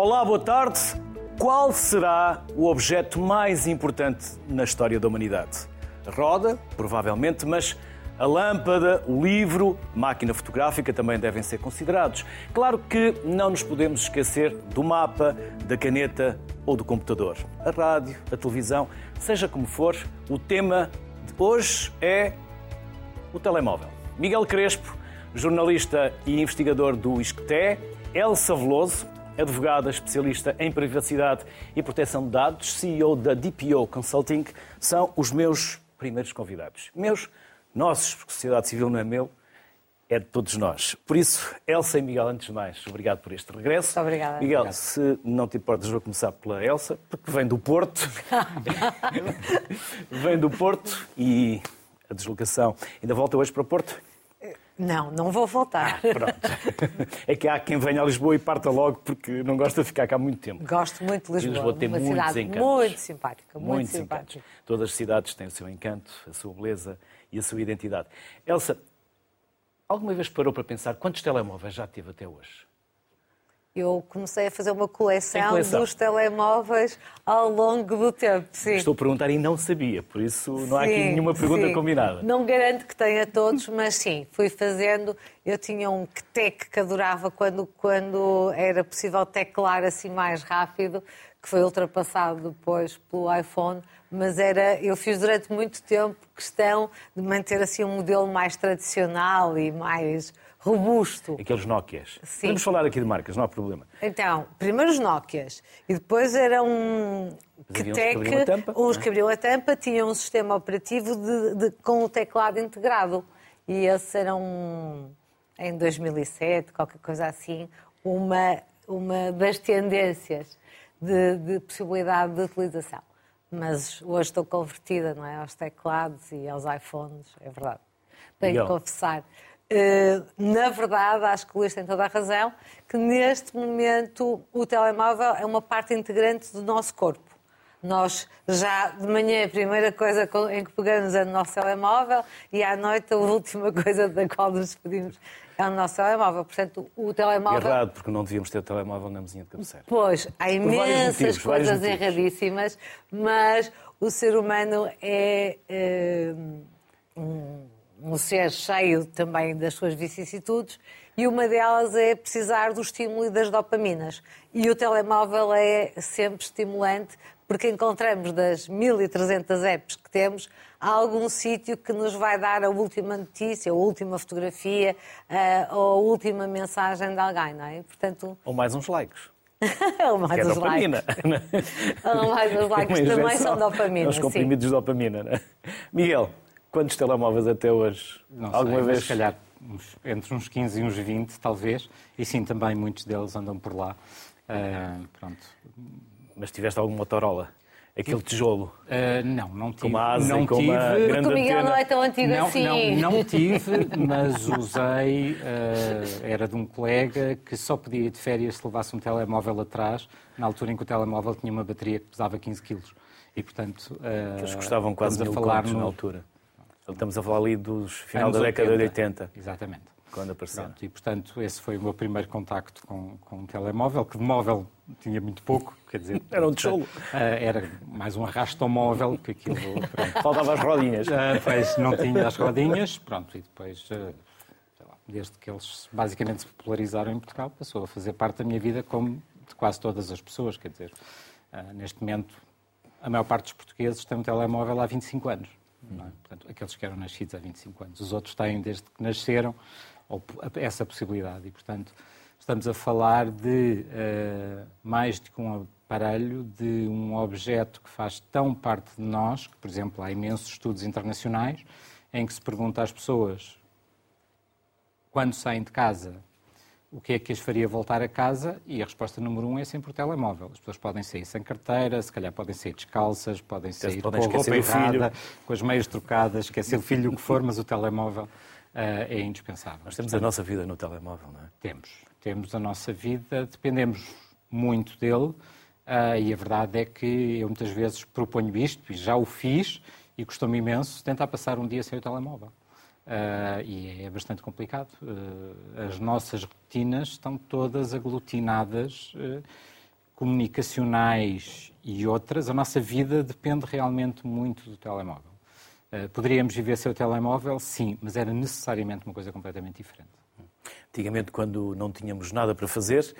Olá, boa tarde. Qual será o objeto mais importante na história da humanidade? A roda, provavelmente, mas a lâmpada, o livro, máquina fotográfica também devem ser considerados. Claro que não nos podemos esquecer do mapa, da caneta ou do computador. A rádio, a televisão, seja como for, o tema de hoje é o telemóvel. Miguel Crespo, jornalista e investigador do ISCTE, Elsa Veloso, advogada especialista em privacidade e proteção de dados, CEO da DPO Consulting, são os meus primeiros convidados. Meus, nossos, porque sociedade civil não é meu, é de todos nós. Por isso, Elsa e Miguel, antes de mais, obrigado por este regresso. Muito obrigada. Miguel, Obrigado. se não te importas, vou começar pela Elsa, porque vem do Porto. vem do Porto e a deslocação ainda volta hoje para o Porto. Não, não vou voltar. Pronto. É que há quem venha a Lisboa e parta logo porque não gosta de ficar cá muito tempo. Gosto muito de Lisboa. Lisboa tem uma muitos cidade encantos. muito simpática, muito Muitos simpática. Todas as cidades têm o seu encanto, a sua beleza e a sua identidade. Elsa, alguma vez parou para pensar quantos telemóveis já teve até hoje? Eu comecei a fazer uma coleção, coleção? dos telemóveis ao longo do tempo. Sim. Estou a perguntar e não sabia, por isso não há aqui nenhuma pergunta sim. combinada. Não garanto que tenha todos, mas sim, fui fazendo. Eu tinha um tec que adorava quando, quando era possível teclar assim mais rápido, que foi ultrapassado depois pelo iPhone, mas era, eu fiz durante muito tempo questão de manter assim um modelo mais tradicional e mais robusto. Aqueles Nokias. Sim. Podemos falar aqui de marcas, não há problema. Então, primeiro os Nokias e depois era um Mas havia uns que Tec, abriam a tampa, uns não é? que abriam a tampa tinham um sistema operativo de- de- com o teclado integrado. E esses eram, em 2007, qualquer coisa assim, uma, uma das tendências de, de possibilidade de utilização. Mas hoje estou convertida não é, aos teclados e aos iPhones, é verdade. Tenho Miguel. que confessar. Uh, na verdade, acho que o Luís tem toda a razão, que neste momento o telemóvel é uma parte integrante do nosso corpo. Nós já de manhã a primeira coisa co- em que pegamos é no nosso telemóvel e à noite a última coisa da qual nos despedimos é o nosso telemóvel. Portanto, o telemóvel. Errado, porque não devíamos ter telemóvel na mesinha de cabeceira. Pois, há imensas motivos, coisas erradíssimas, mas o ser humano é eh, um, um ser cheio também das suas vicissitudes e uma delas é precisar do estímulo e das dopaminas. E o telemóvel é sempre estimulante porque encontramos das 1300 apps que temos algum sítio que nos vai dar a última notícia, a última fotografia eh, ou a última mensagem de alguém, não é? Portanto, Ou mais uns likes. ou mais é os dopamina. likes. Ou mais os likes também são dopamina. aos sim. comprimidos de dopamina. Né? Miguel, quantos telemóveis até hoje? Não Alguma sei, mas vez? se calhar uns- entre uns 15 e uns 20, talvez. E sim, também muitos deles andam por lá. Ah, pronto. Mas tiveste algum Motorola? Aquele tijolo. Ah, não, não tive. Com uma asa não e com tive. uma grande Porque o Miguel antena. não é tão antigo Não, assim. não, não tive, mas usei. ah, era de um colega que só podia ir de férias se levasse um telemóvel atrás, na altura em que o telemóvel tinha uma bateria que pesava 15 quilos. E, portanto. ah, Eles custavam quase mil a falar contos no- na altura. Estamos a falar ali dos final da década de 80, Exatamente. quando apareceram. Pronto, e portanto esse foi o meu primeiro contacto com, com um telemóvel, que de móvel tinha muito pouco, quer dizer... Era um tijolo. ah, era mais um arrasto móvel, que aquilo... Pronto, Faltava as rodinhas. Ah, pois não tinha as rodinhas, pronto, e depois, lá, desde que eles basicamente se popularizaram em Portugal, passou a fazer parte da minha vida como de quase todas as pessoas, quer dizer, neste momento a maior parte dos portugueses tem um telemóvel há 25 anos. Não é? Portanto, aqueles que eram nascidos há 25 anos. Os outros têm desde que nasceram essa possibilidade. E, portanto, estamos a falar de eh, mais que um aparelho, de um objeto que faz tão parte de nós, que, por exemplo, há imensos estudos internacionais em que se pergunta às pessoas quando saem de casa o que é que as faria voltar a casa? E a resposta número um é sempre o telemóvel. As pessoas podem sair sem carteira, se calhar podem sair descalças, podem sair podem com a roupa errada, com as meias trocadas, esquecer o filho, o que for, mas o telemóvel eh, é indispensável. Nós temos a nossa vida no telemóvel, não é? Temos. Temos a nossa vida, dependemos muito dele ah, e a verdade é que eu muitas vezes proponho isto e já o fiz e custou-me imenso tentar passar um dia sem o telemóvel. Ah, e é bastante complicado. Ah, as nossas rotinas estão todas aglutinadas ah, comunicacionais e outras, a nossa vida depende realmente muito do telemóvel. Uh, poderíamos viver sem o telemóvel? Sim, mas era necessariamente uma coisa completamente diferente. Antigamente, quando não tínhamos nada para fazer,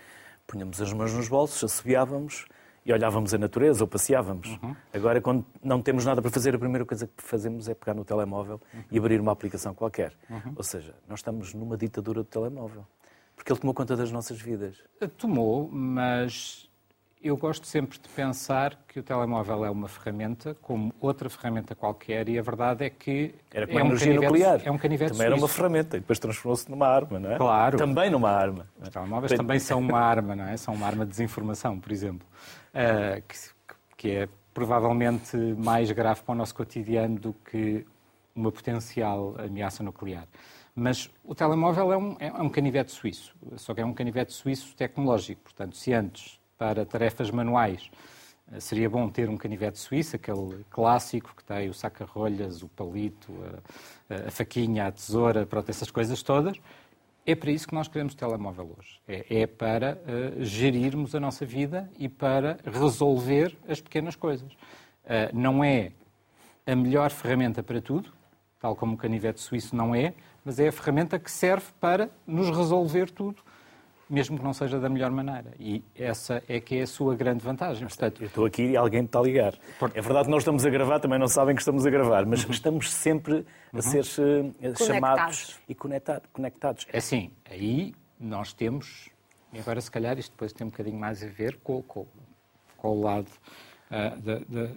punhamos as mãos nos bolsos, assobiávamos e olhávamos a natureza ou passeávamos. Uhum. Agora, quando não temos nada para fazer, a primeira coisa que fazemos é pegar no telemóvel uhum. e abrir uma aplicação qualquer. Uhum. Ou seja, nós estamos numa ditadura do telemóvel. Porque ele tomou conta das nossas vidas. Tomou, mas eu gosto sempre de pensar que o telemóvel é uma ferramenta, como outra ferramenta qualquer, e a verdade é que. Era como é a energia canivete, nuclear. É um canivete Também suíço. era uma ferramenta e depois transformou-se numa arma, não é? Claro. Também numa arma. Os telemóveis também são uma arma, não é? São uma arma de desinformação, por exemplo, uh, que, que é provavelmente mais grave para o nosso cotidiano do que uma potencial ameaça nuclear. Mas o telemóvel é um, é um canivete suíço, só que é um canivete suíço tecnológico. Portanto, se antes para tarefas manuais. Eh, seria bom ter um canivete suíço, aquele clássico que tem o saca-rolhas, o palito, a, a, faquinha, a tesoura, pronto, essas coisas todas. É para isso que nós queremos telemóvel hoje. É, é para uh, gerirmos a nossa vida e para resolver as pequenas coisas. Uh, não é a melhor ferramenta para tudo, tal como o canivete suíço não é, mas é a ferramenta que serve para nos resolver tudo mesmo que não seja da melhor maneira. E essa é que é a sua grande vantagem. Portanto, eu estou aqui e alguém me está a ligar. Por... É verdade que nós estamos a gravar, também não sabem que estamos a gravar, mas uhum. estamos sempre a uhum. ser uh, chamados e conectados. É assim, aí nós temos, e agora se calhar isto depois tem um bocadinho mais a ver com, com, com o lado uh, da, da,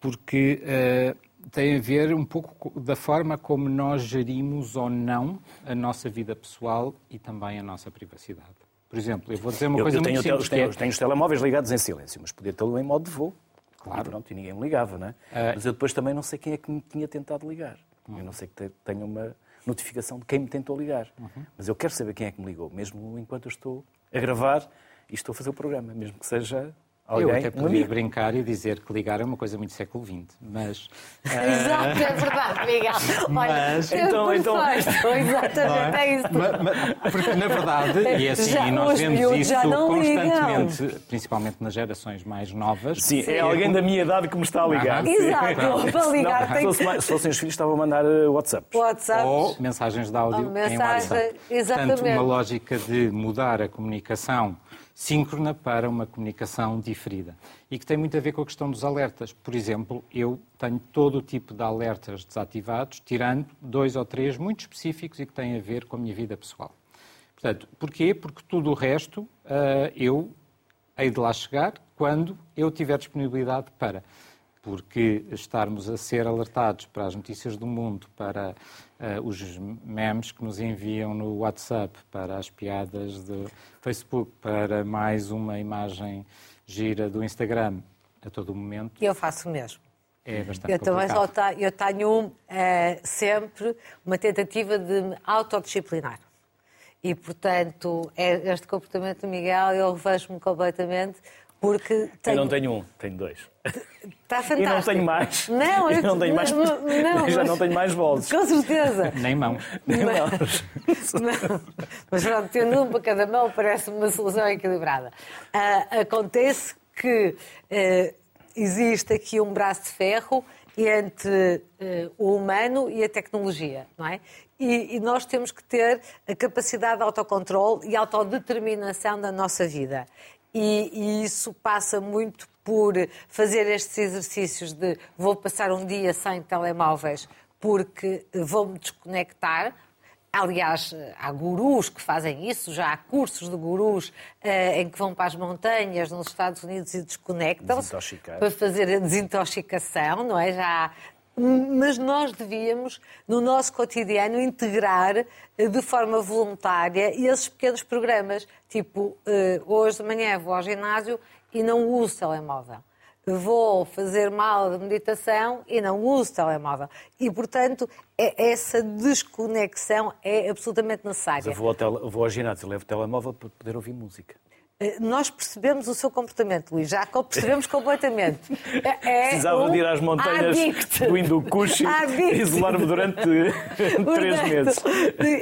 porque uh, tem a ver um pouco da forma como nós gerimos ou não a nossa vida pessoal e também a nossa privacidade. Por exemplo, eu vou dizer uma eu, coisa eu tenho, muito simples. Tenho, é... tenho os telemóveis ligados em silêncio, mas podia tê-lo em modo de voo. Claro. E, pronto, e ninguém me ligava, não é? Uh... Mas eu depois também não sei quem é que me tinha tentado ligar. Uhum. Eu não sei que tenha uma notificação de quem me tentou ligar. Uhum. Mas eu quero saber quem é que me ligou, mesmo enquanto eu estou a gravar e estou a fazer o programa, mesmo que seja Alguém? Eu até podia um brincar e dizer que ligar é uma coisa muito século XX, mas... Exato, é verdade, Miguel. Olha, mas, então, então... Exatamente, é? é isso. Mas, mas, porque, na verdade, e assim, já, nós vemos isso constantemente, ligam. principalmente nas gerações mais novas... Sim, é, é alguém da minha idade que me está a ligar. Ah, Exato, para ligar não, tem se, que... se fossem os filhos, estavam a mandar WhatsApp. WhatsApp. Ou mensagens de áudio Ou mensagem, em WhatsApp. Exatamente. Portanto, uma lógica de mudar a comunicação síncrona para uma comunicação diferida. E que tem muito a ver com a questão dos alertas. Por exemplo, eu tenho todo o tipo de alertas desativados, tirando dois ou três muito específicos e que têm a ver com a minha vida pessoal. Portanto, porquê? Porque tudo o resto uh, eu hei de lá chegar quando eu tiver disponibilidade para. Porque estarmos a ser alertados para as notícias do mundo, para uh, os memes que nos enviam no WhatsApp, para as piadas do Facebook, para mais uma imagem gira do Instagram a todo momento. Eu faço o mesmo. É bastante eu também só tenho, eu tenho uh, sempre uma tentativa de me autodisciplinar. E, portanto, é este comportamento do Miguel, eu revejo-me completamente porque tenho... Eu não tenho um, tenho dois. Está fantástico. E não tenho mais. Não, eu não tenho mais. Não, não, já não tenho mais bolsos. Com certeza. Nem mãos. Nem mãos. Não. Mas pronto, tendo um para cada mão parece uma solução equilibrada. Uh, acontece que uh, existe aqui um braço de ferro entre uh, o humano e a tecnologia, não é? E, e, nós temos que ter a capacidade de autocontrole e autodeterminação da nossa vida. E, e, isso passa muito por fazer estes exercícios de vou passar um dia sem telemóveis porque vou-me desconectar. Aliás, há gurus que fazem isso, já há cursos de gurus eh, em que vão para as montanhas nos Estados Unidos e desconectam-se para fazer a desintoxicação, não é? Já há mas nós devíamos, no nosso cotidiano, integrar eh, de forma voluntária esses pequenos programas. Tipo, eh, hoje de manhã vou ao ginásio e não uso telemóvel. Vou fazer aula de meditação e não uso telemóvel. E, portanto, é, essa desconexão é absolutamente necessária. Mas eu vou ao, tele, vou ao ginásio levo o telemóvel para poder ouvir música. Eh, nós percebemos o seu comportamento, Luís Jacob, percebemos completamente. É Precisava um de ir às montanhas addict. do Hindukush e isolar-me durante três meses.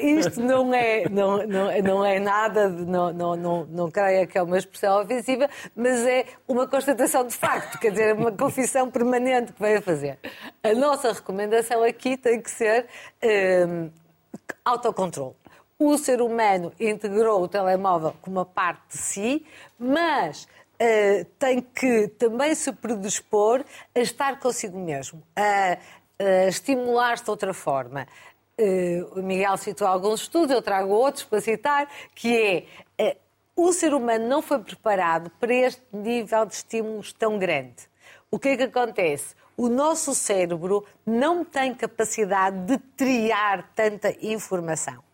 Isto não é, não, não, não é nada, não, não, não, não creio que é uma expressão ofensiva, mas é uma constatação de facto, quer dizer, é uma confissão permanente que veio a fazer. A nossa recomendação aqui tem que ser um, autocontrole o ser humano integrou o telemóvel como uma parte de si, mas uh, tem que também se predispor a estar consigo mesmo, a, a estimular-se de outra forma. Uh, o Miguel citou alguns estudos, eu trago outros para citar, que é uh, o ser humano não foi preparado para este nível de estímulos tão grande. O que é que acontece? O nosso cérebro não tem capacidade de triar tanta informação.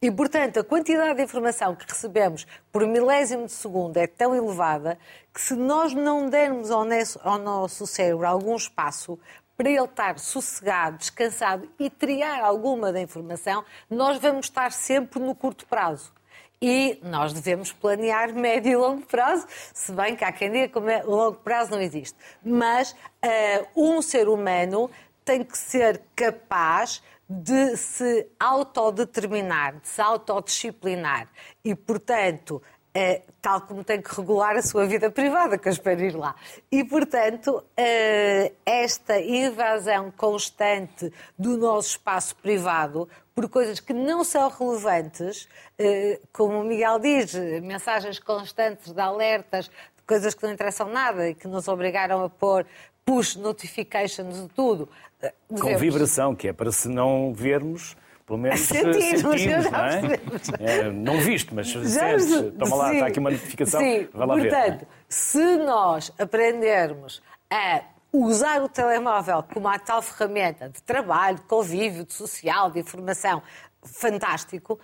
E, portanto, a quantidade de informação que recebemos por milésimo de segundo é tão elevada que se nós não dermos ao nosso, cérebro algum espaço para ele estar sossegado, descansado e triar alguma da informação, nós vamos estar sempre no curto prazo. E nós devemos planear médio e longo prazo, se bem que há quem diga que o longo prazo não existe. Mas uh, um ser humano tem que ser capaz de se autodeterminar, de se autodisciplinar e, portanto, é, tal como tem que regular a sua vida privada, que eu espero ir lá. E, portanto, é, esta invasão constante do nosso espaço privado por coisas que não são relevantes, é, como o Miguel diz, mensagens constantes de alertas, coisas que não interessam nada e que nos obrigaram a pôr push notifications de tudo. Devemos... Com vibração, que é para se não vermos pelo menos sentimos, sentimos não é? é? Não visto, mas já sentes. Toma lá, está aqui uma notificação, sim, vai lá portanto, ver. Portanto, se nós aprendermos a usar o telemóvel como a tal ferramenta de trabalho, de convívio, de social, de informação, fantástico,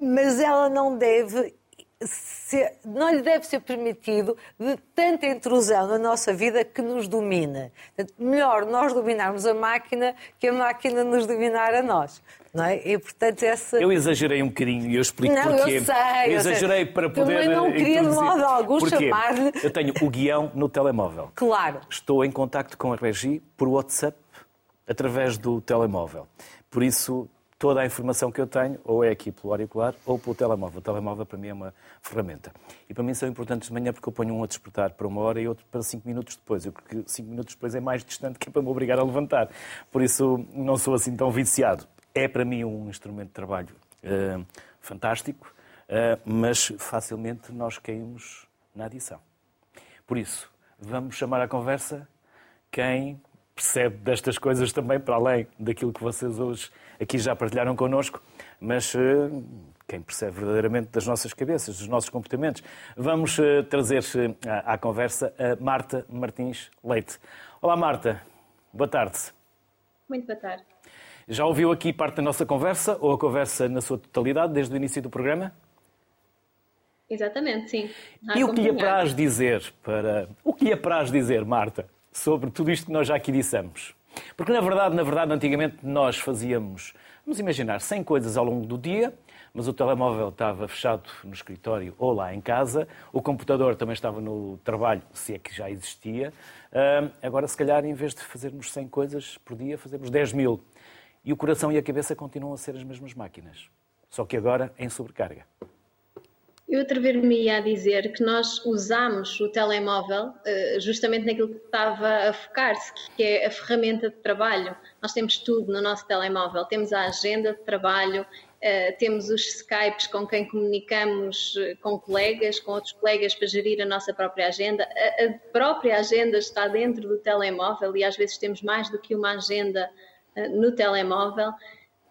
mas ela não deve se, não lhe deve ser permitido de tanta intrusão na nossa vida que nos domina. Melhor nós dominarmos a máquina que a máquina nos dominar a nós. Não é? E, portanto, essa... Eu exagerei um bocadinho e eu explico não, porquê. Eu, sei, eu exagerei sei. para poder. Também não queria de modo algum chamar-lhe. Eu tenho o guião no telemóvel. Claro. Estou em contacto com a Regi por WhatsApp através do telemóvel. Por isso, toda a informação que eu tenho, ou é aqui pelo auricular ou pelo telemóvel. O telemóvel para mim é uma ferramenta. E para mim são importantes de manhã porque eu ponho um a despertar para uma hora e outro para cinco minutos depois. Eu porque cinco minutos depois é mais distante que é para me obrigar a levantar. Por isso não sou assim tão viciado. É para mim um instrumento de trabalho uh, fantástico, uh, mas facilmente nós caímos na adição. Por isso, vamos chamar à conversa quem percebe destas coisas também, para além daquilo que vocês hoje aqui já partilharam connosco, mas eh, quem percebe verdadeiramente das nossas cabeças, dos nossos comportamentos. Vamos eh, trazer eh, à conversa a Marta Martins Leite. Olá, Marta. Boa tarde. Muito boa tarde. Já ouviu aqui parte da nossa conversa, ou a conversa na sua totalidade, desde o início do programa? Exatamente, sim. e o que lhe apraz dizer para. O que lhe apraz dizer, Marta, sobre tudo isto que nós já aqui dissemos. Porque, na verdade, na verdade, antigamente nós fazíamos, vamos imaginar, 100 coisas ao longo do dia, mas o telemóvel estava fechado no escritório ou lá em casa, o computador também estava no trabalho, se é que já existia. agora, se calhar, em vez de fazermos 100 coisas por dia, fazemos 10 mil. E o coração e a cabeça continuam a ser as mesmas máquinas, só que agora em sobrecarga. Eu atrever-me a dizer que nós usamos o telemóvel eh, justamente naquilo que estava a focar-se, que é a ferramenta de trabalho. Nós temos tudo no nosso telemóvel. Temos a agenda de trabalho, eh, temos os Skypes com quem comunicamos eh, com colegas, com outros colegas para gerir a nossa própria agenda. A própria agenda está dentro do telemóvel e às vezes temos mais do que uma agenda no telemóvel.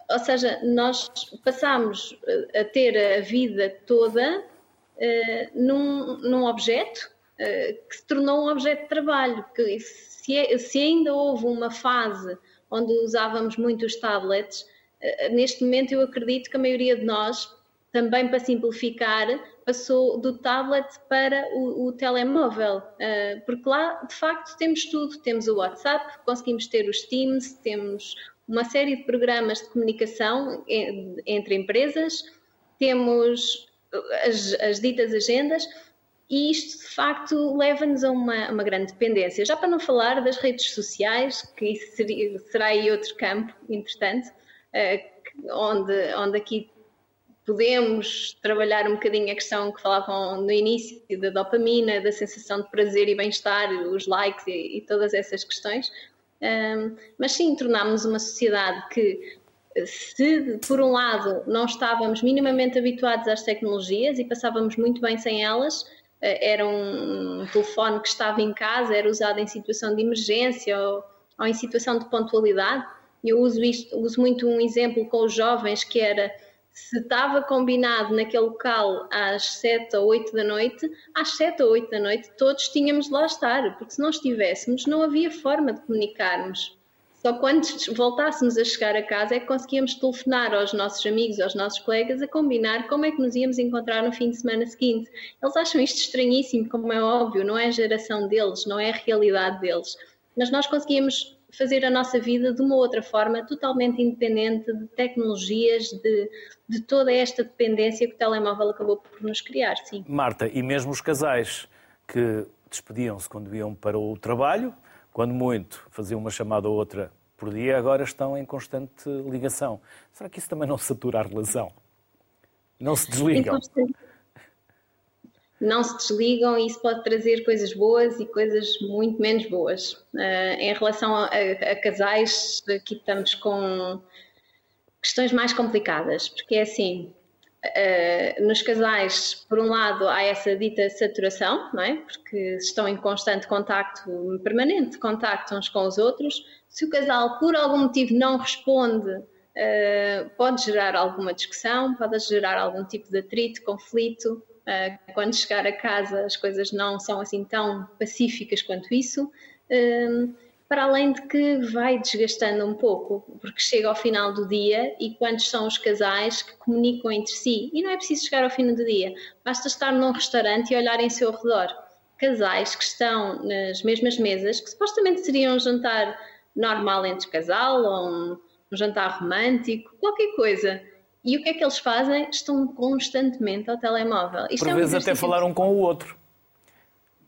Ou seja, nós passamos eh, a ter a vida toda uh, num, num, objeto uh, que se tornou um objeto de trabalho. Que se, é, se, ainda houve uma fase onde usávamos muito os tablets, uh, neste momento eu acredito que a maioria de nós, também para simplificar, passou do tablet para o, o telemóvel, porque lá de facto temos tudo, temos o WhatsApp, conseguimos ter os Teams, temos uma série de programas de comunicação entre empresas, temos as, as ditas agendas, e isto de facto leva-nos a uma, uma, grande dependência. Já para não falar das redes sociais, que isso seria, será aí outro campo interessante, uh, onde, onde aqui podemos trabalhar um bocadinho a questão que falavam no início da dopamina, da sensação de prazer e bem-estar, os likes e, e, todas essas questões. Um, mas sim, tornámos uma sociedade que, se por um lado não estávamos minimamente habituados às tecnologias e passávamos muito bem sem elas, eh, era um telefone que estava em casa, era usado em situação de emergência ou, ou em situação de pontualidade. Eu uso, isto, uso muito um exemplo com os jovens que era se estava combinado naquele local às 7 ou 8 da noite, às 7 ou 8 da noite todos tínhamos de lá estar, porque se não estivéssemos não havia forma de comunicarmos. Só quando voltássemos a chegar a casa é que conseguíamos telefonar aos nossos amigos, aos nossos colegas, a combinar como é que nos íamos encontrar no fim de semana seguinte. Eles acham isto estranhíssimo, como é óbvio, não é a geração deles, não é a realidade deles. Mas nós conseguíamos fazer a nossa vida de uma outra forma, totalmente independente de tecnologias, de, de toda esta dependência que o telemóvel acabou por nos criar, sim. Marta, e mesmo os casais que despediam-se quando iam para o trabalho, quando muito faziam uma chamada ou outra por dia, agora estão em constante ligação. Será que isso também não satura a relação? Não se desligam? Não se desligam e isso pode trazer coisas boas e coisas muito menos boas. Uh, em relação a, a, a, casais, aqui estamos com questões mais complicadas, porque é assim. Uh, nos casais, por um lado, há essa dita saturação, não é? Porque estão em constante contacto, permanente contacto uns com os outros. Se o casal, por algum motivo, não responde, uh, pode gerar alguma discussão, pode gerar algum tipo de atrito, conflito, quando chegar a casa as coisas não são assim tão pacíficas quanto isso, para além de que vai desgastando um pouco, porque chega ao final do dia e quantos são os casais que comunicam entre si? E não é preciso chegar ao fim do dia, basta estar num restaurante e olhar em seu redor. Casais que estão nas mesmas mesas, que supostamente seria um jantar normal entre casal ou um, um jantar romântico, qualquer coisa e o que é que eles fazem? Estão constantemente ao telemóvel. Isto Por é vezes até falar um com o outro.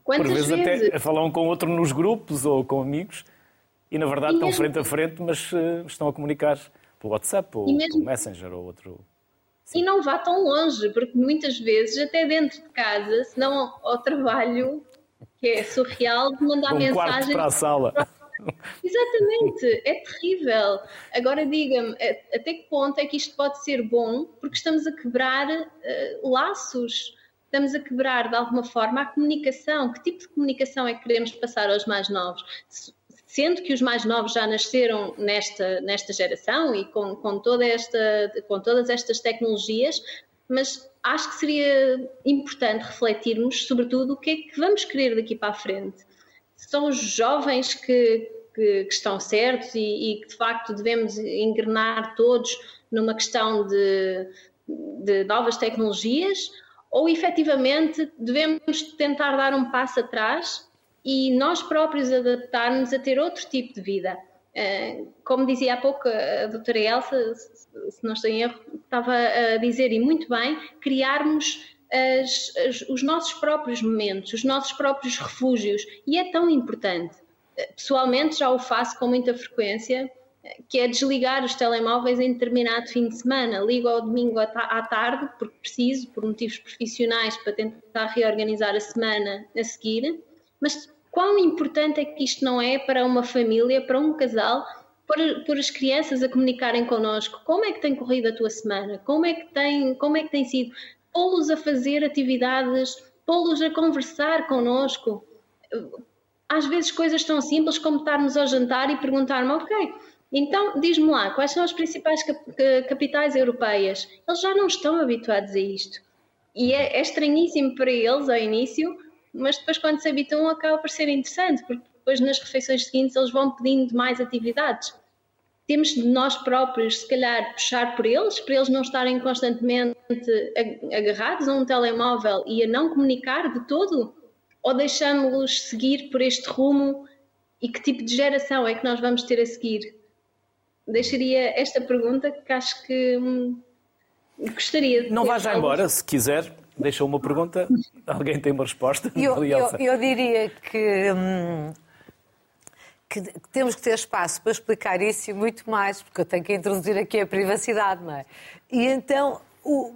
Quantas Por vezes, vezes? até falar um com o outro nos grupos ou com amigos e na verdade e estão mesmo... frente a frente, mas uh, estão a comunicar pelo WhatsApp ou mesmo... pelo Messenger ou outro. Sim. E não vá tão longe, porque muitas vezes, até dentro de casa, se não ao trabalho, que é surreal, de mandar um mensagem. para a sala. Exatamente, é terrível. Agora diga-me, até que ponto é que isto pode ser bom? Porque estamos a quebrar uh, laços, estamos a quebrar de alguma forma a comunicação. Que tipo de comunicação é que queremos passar aos mais novos? Sendo que os mais novos já nasceram nesta, nesta geração e com, com, toda esta, com todas estas tecnologias, mas acho que seria importante refletirmos, sobretudo, o que é que vamos querer daqui para a frente são os jovens que, que, que estão certos e, e, que de facto devemos engrenar todos numa questão de, de novas tecnologias ou efetivamente devemos tentar dar um passo atrás e nós próprios adaptar-nos a ter outro tipo de vida. Eh, como dizia há pouco a doutora Elsa, se não estou em erro, estava a dizer, e muito bem, criarmos as, as, os nossos próprios momentos, os nossos próprios refúgios, e é tão importante. Pessoalmente já o faço com muita frequência, que é desligar os telemóveis em determinado fim de semana. Ligo ao domingo à tarde, porque preciso, por motivos profissionais, para tentar reorganizar a semana a seguir. Mas quão importante é que isto não é para uma família, para um casal, por, as crianças a comunicarem connosco? Como é que tem corrido a tua semana? Como é que tem, como é que tem sido? Pô-los a fazer atividades, pô-los a conversar connosco. Às vezes coisas tão simples como estarmos ao jantar e perguntar-me, ok, então diz-me lá, quais são as principais capitais europeias? Eles já não estão habituados a isto. E é, é estranhíssimo para eles ao início, mas depois quando se habituam acaba por ser interessante, porque depois nas refeições seguintes eles vão pedindo mais atividades temos de nós próprios, se calhar, puxar por eles, para eles não estarem constantemente agarrados a um telemóvel e a não comunicar de todo? Ou deixamos-los seguir por este rumo? E que tipo de geração é que nós vamos ter a seguir? Deixaria esta pergunta que acho que hum, gostaria de. Não vá já embora, se quiser, deixa uma pergunta. Alguém tem uma resposta? Eu, eu, eu diria que, hum, que- temos que ter espaço para explicar isso e muito mais, porque eu tenho que introduzir aqui a privacidade, não é? E então, o-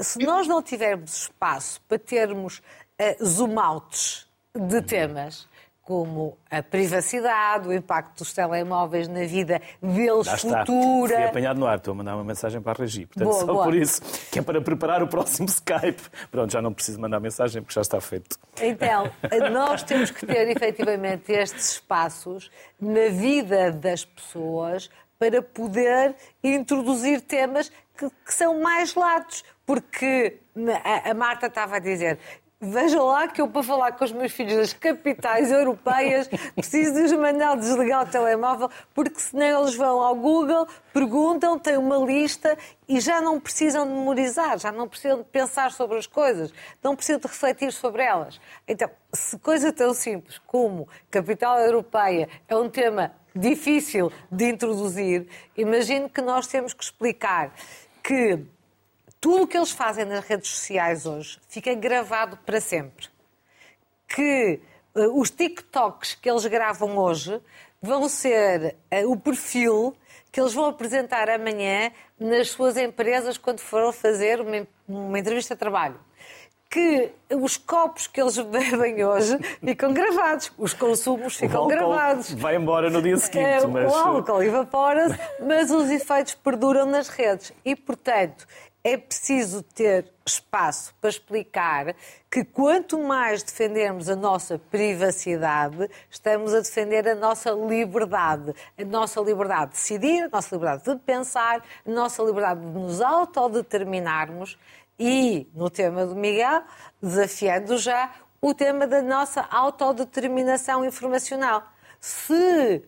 se nós não tivermos espaço para termos eh, zoom outs de temas, como a privacidade, o impacto dos telemóveis na vida deles Já está. futura. Fui apanhado no ar, estou a mandar uma mensagem para a Regi. Portanto, Boa, só boa. por isso, que é para preparar o próximo Skype. Pronto, já não preciso mandar mensagem porque já está feito. Então, nós temos que ter efetivamente estes espaços na vida das pessoas para poder introduzir temas que, que são mais latos. Porque a Marta estava a dizer. Veja lá que eu, para falar com os meus filhos das capitais europeias, preciso de os mandar desligar o telemóvel, porque senão eles vão ao Google, perguntam, têm uma lista e já não precisam de memorizar, já não precisam de pensar sobre as coisas, não precisam de refletir sobre elas. Então, se coisa tão simples como capital europeia é um tema difícil de introduzir, imagino que nós temos que explicar que tudo o que eles fazem nas redes sociais hoje fica gravado para sempre. Que eh, os TikToks que eles gravam hoje vão ser eh, o perfil que eles vão apresentar amanhã nas suas empresas quando foram fazer uma, uma entrevista de trabalho. Que os copos que eles bebem hoje ficam gravados, os consumos ficam gravados. Vai embora no dia seguinte, É, mas. O álcool evapora-se, mas os efeitos perduram nas redes. E, portanto, é preciso ter espaço para explicar que quanto mais defendermos a nossa privacidade, estamos a defender a nossa liberdade. A nossa liberdade de decidir, a nossa liberdade de pensar, a nossa liberdade de nos autodeterminarmos e, no tema do Miguel, desafiando já o tema da nossa autodeterminação informacional. Se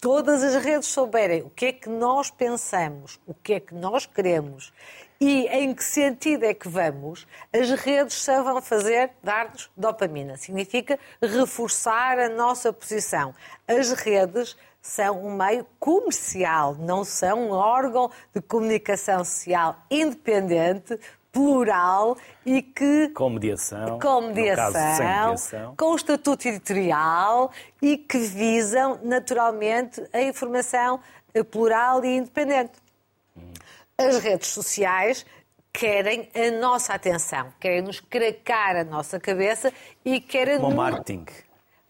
todas as redes souberem o que é que nós pensamos, o que é que nós queremos e em que sentido é que vamos, as redes só vão fazer dar-nos dopamina. Significa reforçar a nossa posição. As redes são um meio comercial, não são um órgão de comunicação social independente, plural e que Com mediação. com no caso, mediação, mediação. com estatuto editorial e que visam naturalmente a informação plural e independente. As redes sociais querem a nossa atenção, querem nos cracar a nossa cabeça e querem Como o nos- marketing.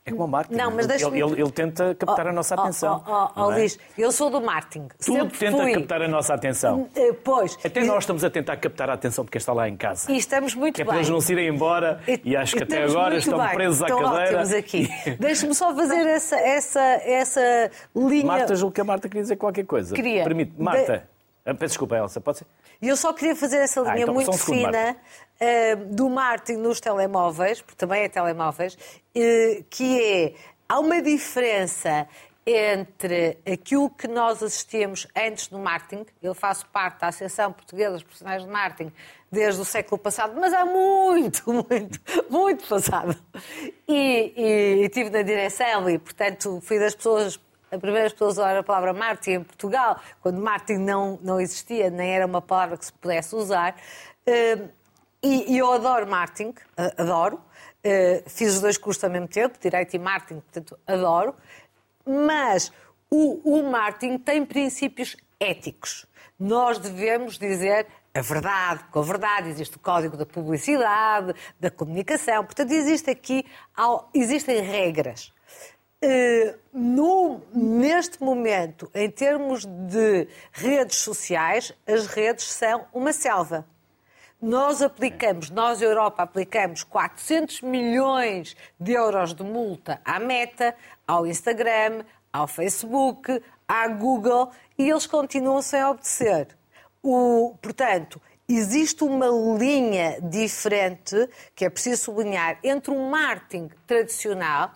É como o marketing. Não, mas ele, ele, ele tenta captar Oh, a nossa oh, atenção. Oh, oh, oh, é? Luís, eu sou do marketing. Tudo Sempre tenta fui. captar a nossa atenção. Eh, Pois. Até nós estamos a tentar captar a atenção de quem está lá em casa. E estamos muito que é bem. para eles não se irem embora e, acho que até estamos agora estão bem. presos à cadeira. ótimos aqui. Deixe-me só fazer essa, essa, essa linha. Marta, julgo que a Marta queria dizer qualquer coisa. Queria. Permite. Marta. Ah, Peço desculpa, Elsa, pode ser? E eu só queria fazer essa linha então, muito um segundo, fina Marta. eh, do marketing nos telemóveis, porque também é telemóveis, eh, que é, há uma diferença entre aquilo que nós assistíamos antes no marketing, eu faço parte da Associação Portuguesa dos Profissionais de Marketing desde o século passado, mas há muito, muito, muito passado. E, e estive na direção e, portanto, fui das pessoas a primeira pessoa a usar a palavra marketing em Portugal, quando marketing não, não existia, nem era uma palavra que se pudesse usar. Eh, E, e eu adoro marketing, eh, adoro. Eh, Fiz os dois cursos ao mesmo tempo, Direito e Marketing, portanto, adoro. Mas o, o marketing tem princípios éticos. Nós devemos dizer a verdade, com a verdade existe o código da publicidade, da comunicação. Portanto, existe aqui, existem regras. Eh, no- neste momento, em termos de redes sociais, as redes são uma selva. Nós aplicamos, nós, Europa, aplicamos 400 milhões de euros de multa à Meta, ao Instagram, ao Facebook, à Google e eles continuam sem obedecer. O, portanto, existe uma linha diferente que é preciso sublinhar entre um marketing tradicional,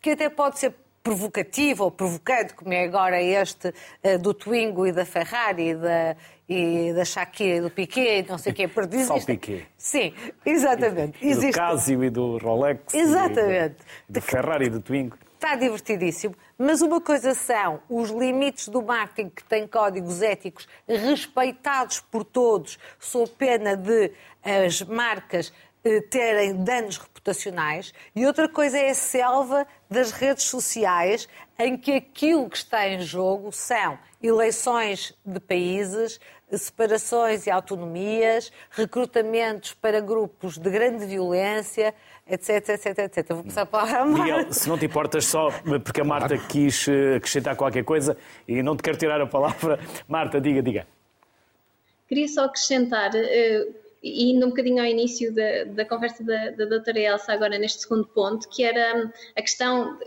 que até pode ser provocativo ou provocante, como é agora este uh, do Twingo e da Ferrari e da, e da Shakira e do Piquet, não sei o quê. Porque Só Piquet. Sim, exatamente. E, existe... do Casio e do Rolex. Exatamente. E do, do Ferrari e do Twingo. Está divertidíssimo. Mas uma coisa são os limites do marketing que têm códigos éticos respeitados por todos, sob pena de as marcas eh, terem danos reputacionais, e outra coisa é a selva das redes sociais, em que aquilo que está em jogo são eleições de países, separações e autonomias, recrutamentos para grupos de grande violência, etc, etc, etc. Vou começar a palavra a Miguel, se não te importas só, porque a Marta claro. quis eh, acrescentar qualquer coisa e não te quero tirar a palavra. Marta, diga, diga. Queria só acrescentar, uh, e indo um bocadinho ao início da, da conversa da, da doutora Elsa, agora neste segundo ponto, que era hum, a questão,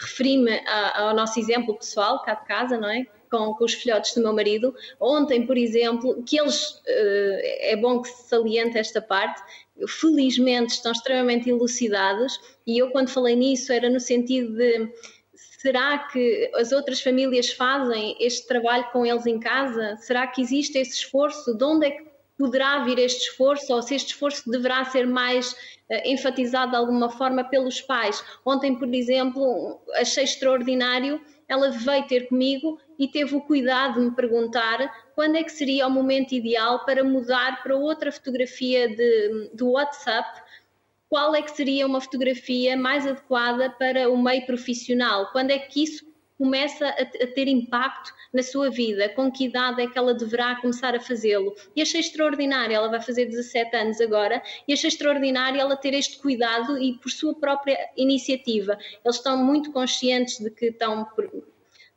referi-me ao nosso exemplo pessoal, cá de casa, não é? Com, com, os filhotes do meu marido. Ontem, por exemplo, que eles, eh, é bom que se saliente esta parte, felizmente estão extremamente elucidados e eu quando falei nisso era no sentido de será que as outras famílias fazem este trabalho com eles em casa? Será que existe esse esforço? De onde é que poderá vir este esforço ou se este esforço deverá ser mais uh, enfatizado de alguma forma pelos pais? Ontem, por exemplo, achei extraordinário ela veio ter comigo e teve o cuidado de me perguntar quando é que seria o momento ideal para mudar para outra fotografia de, do WhatsApp, qual é que seria uma fotografia mais adequada para o meio profissional, quando é que isso começa a, a, ter impacto na sua vida, com que idade é que ela deverá começar a fazê-lo. E achei extraordinário, ela vai fazer 17 anos agora, e achei extraordinário ela ter este cuidado e por sua própria iniciativa. Eles estão muito conscientes de que estão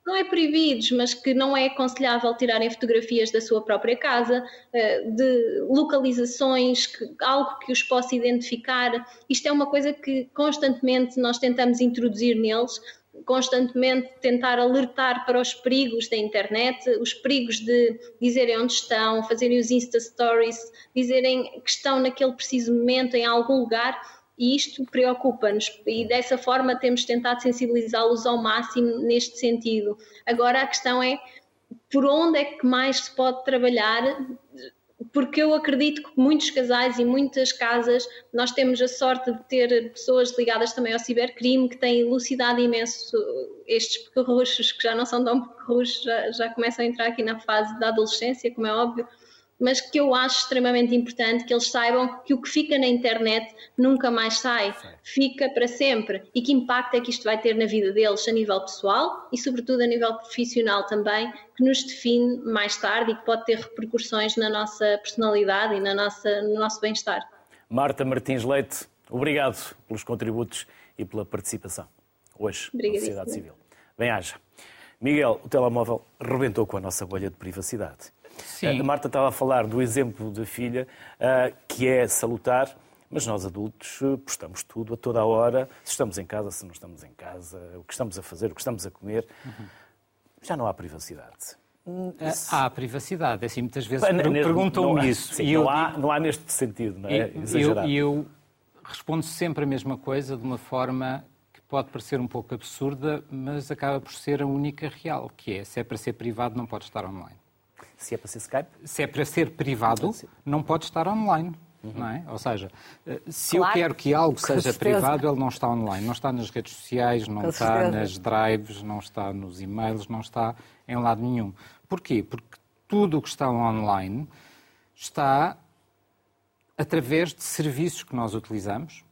não é proibidos, mas que não é aconselhável tirarem fotografias da sua própria casa, eh, de localizações, algo que os possa identificar. Isto é uma coisa que constantemente nós tentamos introduzir neles, constantemente tentar alertar para os perigos da internet, os perigos de dizerem onde estão, fazerem os Insta Stories, dizerem que estão naquele preciso momento em algum lugar e isto preocupa-nos e dessa forma temos tentado sensibilizá-los ao máximo neste sentido. Agora a questão é por onde é que mais se pode trabalhar, porque eu acredito que muitos casais e muitas casas nós temos a sorte de ter pessoas ligadas também ao cibercrime que têm elucidado imenso estes pequerruchos que já não são tão pequerruchos, já, já começam a entrar aqui na fase da adolescência, como é óbvio, mas que eu acho extremamente importante que eles saibam que o que fica na internet nunca mais sai, fica para sempre. E que impacto é que isto vai ter na vida deles a nível pessoal e, sobretudo, a nível profissional também, que nos define mais tarde e que pode ter repercussões na nossa personalidade e na nossa, no nosso bem-estar. Marta Martins Leite, obrigado pelos contributos e pela participação hoje na sociedade civil. Bem-haja. Miguel, o telemóvel rebentou com a nossa bolha de privacidade. Sim. A Marta estava a falar do exemplo da filha, ah, que é salutar, mas nós adultos eh, postamos tudo a toda a hora, se estamos em casa, se não estamos em casa, o que estamos a fazer, o que estamos a comer. Uhum. Já não há privacidade. Ah, há privacidade, é assim, muitas vezes perguntam-me isso. Sim, e não, há, digo, não há neste sentido, não é? E eu, eu respondo sempre a mesma coisa de uma forma que pode parecer um pouco absurda, mas acaba por ser a única real, que é, se é para ser privado, não pode estar online. Se é para ser Skype? Se é para ser privado, não pode estar online. Uhum. Não é? Ou seja, eh, se claro. eu quero que algo seja privado, ele não está online. Não está nas redes sociais, não está nas drives, não está nos e-mails, não está em lado nenhum. Porquê? Porque tudo o que está online está através de serviços que nós utilizamos,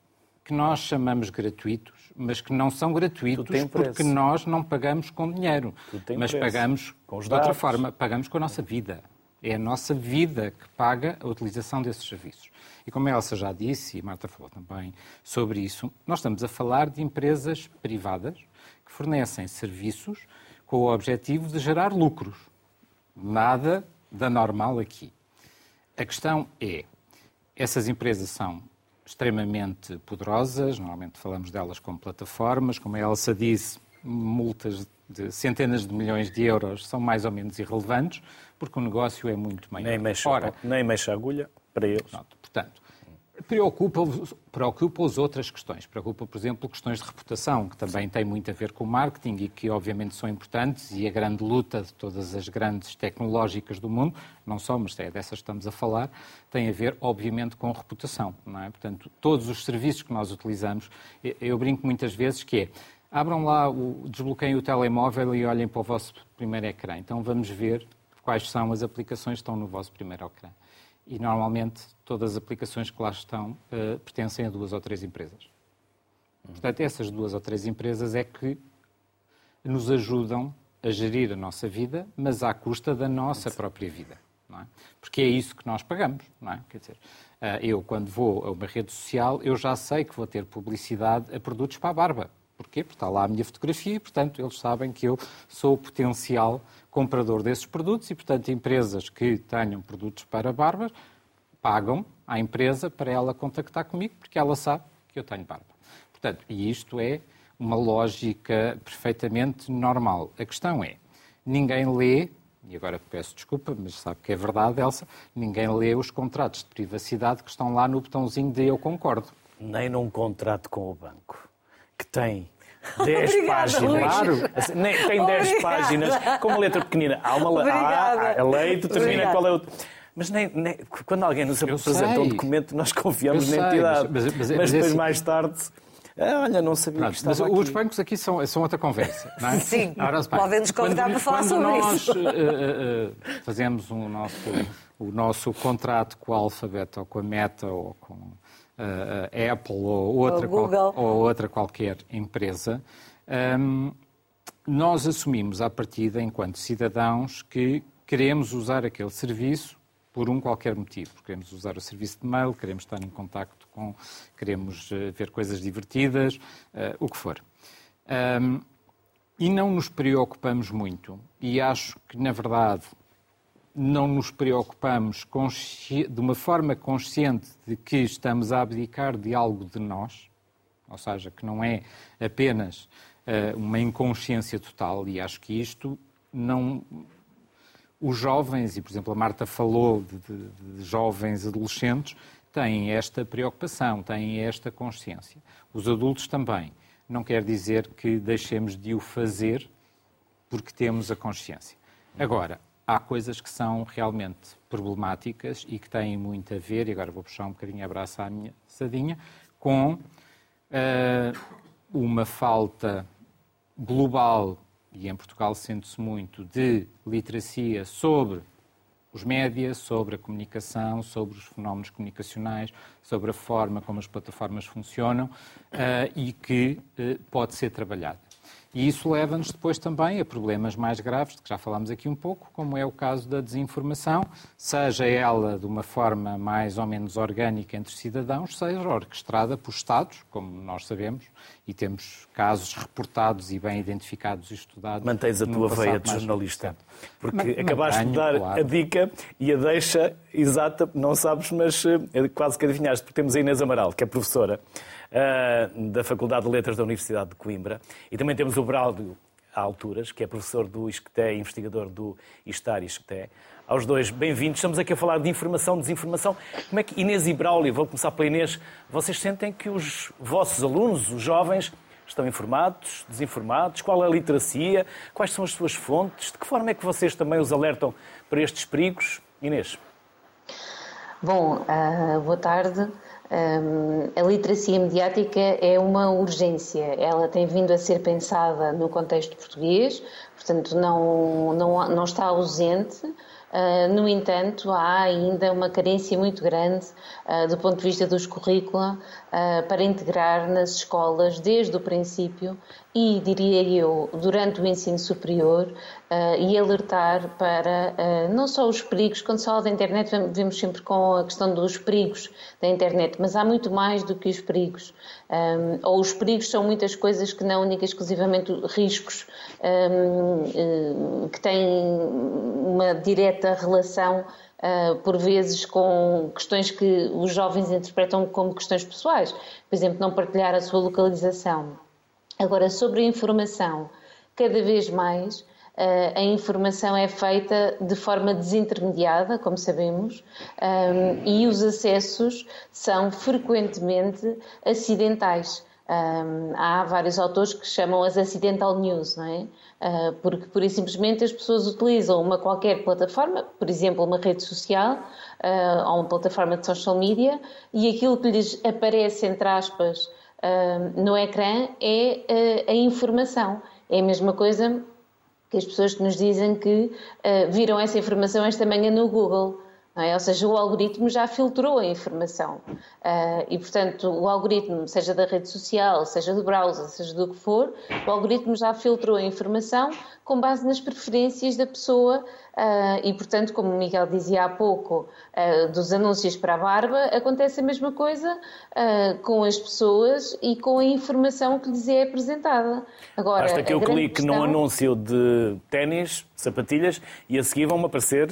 que nós chamamos gratuitos, mas que não são gratuitos porque nós não pagamos com dinheiro, mas preço. pagamos com de outra forma, pagamos com a nossa vida. É a nossa vida que paga a utilização desses serviços. E como a Elsa já disse, e a Marta falou também sobre isso, nós estamos a falar de empresas privadas que fornecem serviços com o objetivo de gerar lucros. Nada da normal aqui. A questão é, essas empresas são extremamente poderosas, normalmente falamos delas como plataformas, como a Elsa disse, multas de centenas de milhões de euros são mais ou menos irrelevantes, porque o negócio é muito maior. Nem mexe, Ora, nem mexe a agulha para eles. Pronto, portanto, Preocupa-os preocupa outras questões. Preocupa, por exemplo, questões de reputação, que também têm muito a ver com o marketing e que, obviamente, são importantes. E a grande luta de todas as grandes tecnológicas do mundo, não só, mas é dessas que estamos a falar, tem a ver, obviamente, com reputação. Não é? Portanto, todos os serviços que nós utilizamos, eu brinco muitas vezes que é. Abram lá, o, desbloqueiem o telemóvel e olhem para o vosso primeiro ecrã. Então vamos ver quais são as aplicações que estão no vosso primeiro ecrã e normalmente todas as aplicações que lá estão uh, pertencem a duas ou três empresas. Portanto, essas duas ou três empresas é que nos ajudam a gerir a nossa vida, mas à custa da nossa própria vida. É? Porque é isso que nós pagamos. Não é? Quer dizer, uh, eu, quando vou a uma rede social, eu já sei que vou ter publicidade a produtos para a barba. Porquê? Porque está lá a minha fotografia e, portanto, eles sabem que eu sou o potencial comprador desses produtos e, portanto, empresas que tenham produtos para barbas pagam à empresa para ela contactar comigo porque ela sabe que eu tenho barba. Portanto, e isto é uma lógica perfeitamente normal. A questão é, ninguém lê, e agora peço desculpa, mas sabe que é verdade, Elsa, ninguém lê os contratos de privacidade que estão lá no botãozinho de eu concordo. Nem num contrato com o banco que tem 10 Obrigada, páginas. Claro. Assim, tem 10 páginas com uma letra pequenina. Há uma há, a lei determina Obrigada. qual é o. Mas nem, nem, quando alguém nos apresenta um documento, nós confiamos na entidade. Mas, mas, mas, mas depois, assim... mais tarde. Ah, olha, não sabia Pronto, que Mas aqui. os bancos aqui são, são outra conversa, não é? Sim, podem-nos convidar para falar sobre nós, isso. Nós uh, uh, fazemos o nosso, o nosso contrato com a Alphabet ou com a Meta ou com uh, Apple ou outra, ou, qual, ou outra qualquer empresa, um, nós assumimos à partida, enquanto cidadãos, que queremos usar aquele serviço por um qualquer motivo. Queremos usar o serviço de mail, queremos estar em contacto com, queremos uh, ver coisas divertidas, uh, o que for. Um, e não nos preocupamos muito. E acho que, na verdade, não nos preocupamos de uma forma consciente de que estamos a abdicar de algo de nós, ou seja, que não é apenas uh, uma inconsciência total, e acho que isto não. Os jovens, e por exemplo a Marta falou de, de, de jovens adolescentes, têm esta preocupação, têm esta consciência. Os adultos também. Não quer dizer que deixemos de o fazer porque temos a consciência. Agora, há coisas que são realmente problemáticas e que têm muito a ver, e agora vou puxar um bocadinho a braço à minha sadinha, com uh, uma falta global, e em Portugal sente-se muito, de literacia sobre os médias, sobre a comunicação, sobre os fenómenos comunicacionais, sobre a forma como as plataformas funcionam uh, e que uh, pode ser trabalhada. E isso leva-nos depois também a problemas mais graves, de que já falámos aqui um pouco, como é o caso da desinformação, seja ela de uma forma mais ou menos orgânica entre cidadãos, seja orquestrada por Estados, como nós sabemos, e temos casos reportados e bem identificados e estudados. Mantens a tua veia de jornalista, porque Mantenho, acabaste de dar claro. a dica e a deixa exata, não sabes, mas eh, quase que adivinhaste, porque temos a Inês Amaral, que é professora uh, da Faculdade de Letras da Universidade de Coimbra. E também temos o Brálio Alturas, que é professor do ISCTE, investigador do ISTAR ISCTE. Aos dois, bem-vindos. Estamos aqui a falar de informação, desinformação. Como é que Inês e Braulio, vou começar pela Inês, vocês sentem que os vossos alunos, os jovens, estão informados, desinformados? Qual é a literacia? Quais são as suas fontes? De que forma é que vocês também os alertam para estes perigos? Inês. Bom, uh, boa tarde. Um, a literacia mediática é uma urgência, ela tem vindo a ser pensada no contexto português, portanto, não, não, não está ausente. Uh, no entanto, há ainda uma carência muito grande uh, do ponto de vista dos currícula uh, para integrar nas escolas desde o princípio e, diria eu, durante o ensino superior e alertar para não só os perigos, quando se fala da internet, vemos sempre com a questão dos perigos da internet, mas há muito mais do que os perigos. Um, ou os perigos são muitas coisas que não única exclusivamente riscos um, uh, que têm uma direta relação. Uh, por vezes com questões que os jovens interpretam como questões pessoais. Por exemplo, não partilhar a sua localização Agora, sobre a informação, cada vez mais a informação é feita de forma desintermediada, como sabemos, e os acessos são frequentemente acidentais. Um, há vários autores que chamam as acidental news, não é? Uh, porque, por simplesmente, as pessoas utilizam uma qualquer plataforma, por exemplo, uma rede social uh, ou uma plataforma de social media, e aquilo que lhes aparece, entre aspas, uh, no ecrã é a informação. É a mesma coisa que as pessoas que nos dizem que viram essa informação esta manhã no Google. É? Ou seja, o algoritmo já filtrou a informação. Uh, e, portanto, o algoritmo, seja da rede social, seja do browser, seja do que for, o algoritmo já filtrou a informação com base nas preferências da pessoa. Uh, e, portanto, como o Miguel dizia há pouco, uh, dos anúncios para a barba, acontece a mesma coisa com as pessoas e com a informação que lhes é apresentada. Agora, Basta que eu clique questão... num anúncio de ténis, sapatilhas, e a seguir vão-me aparecer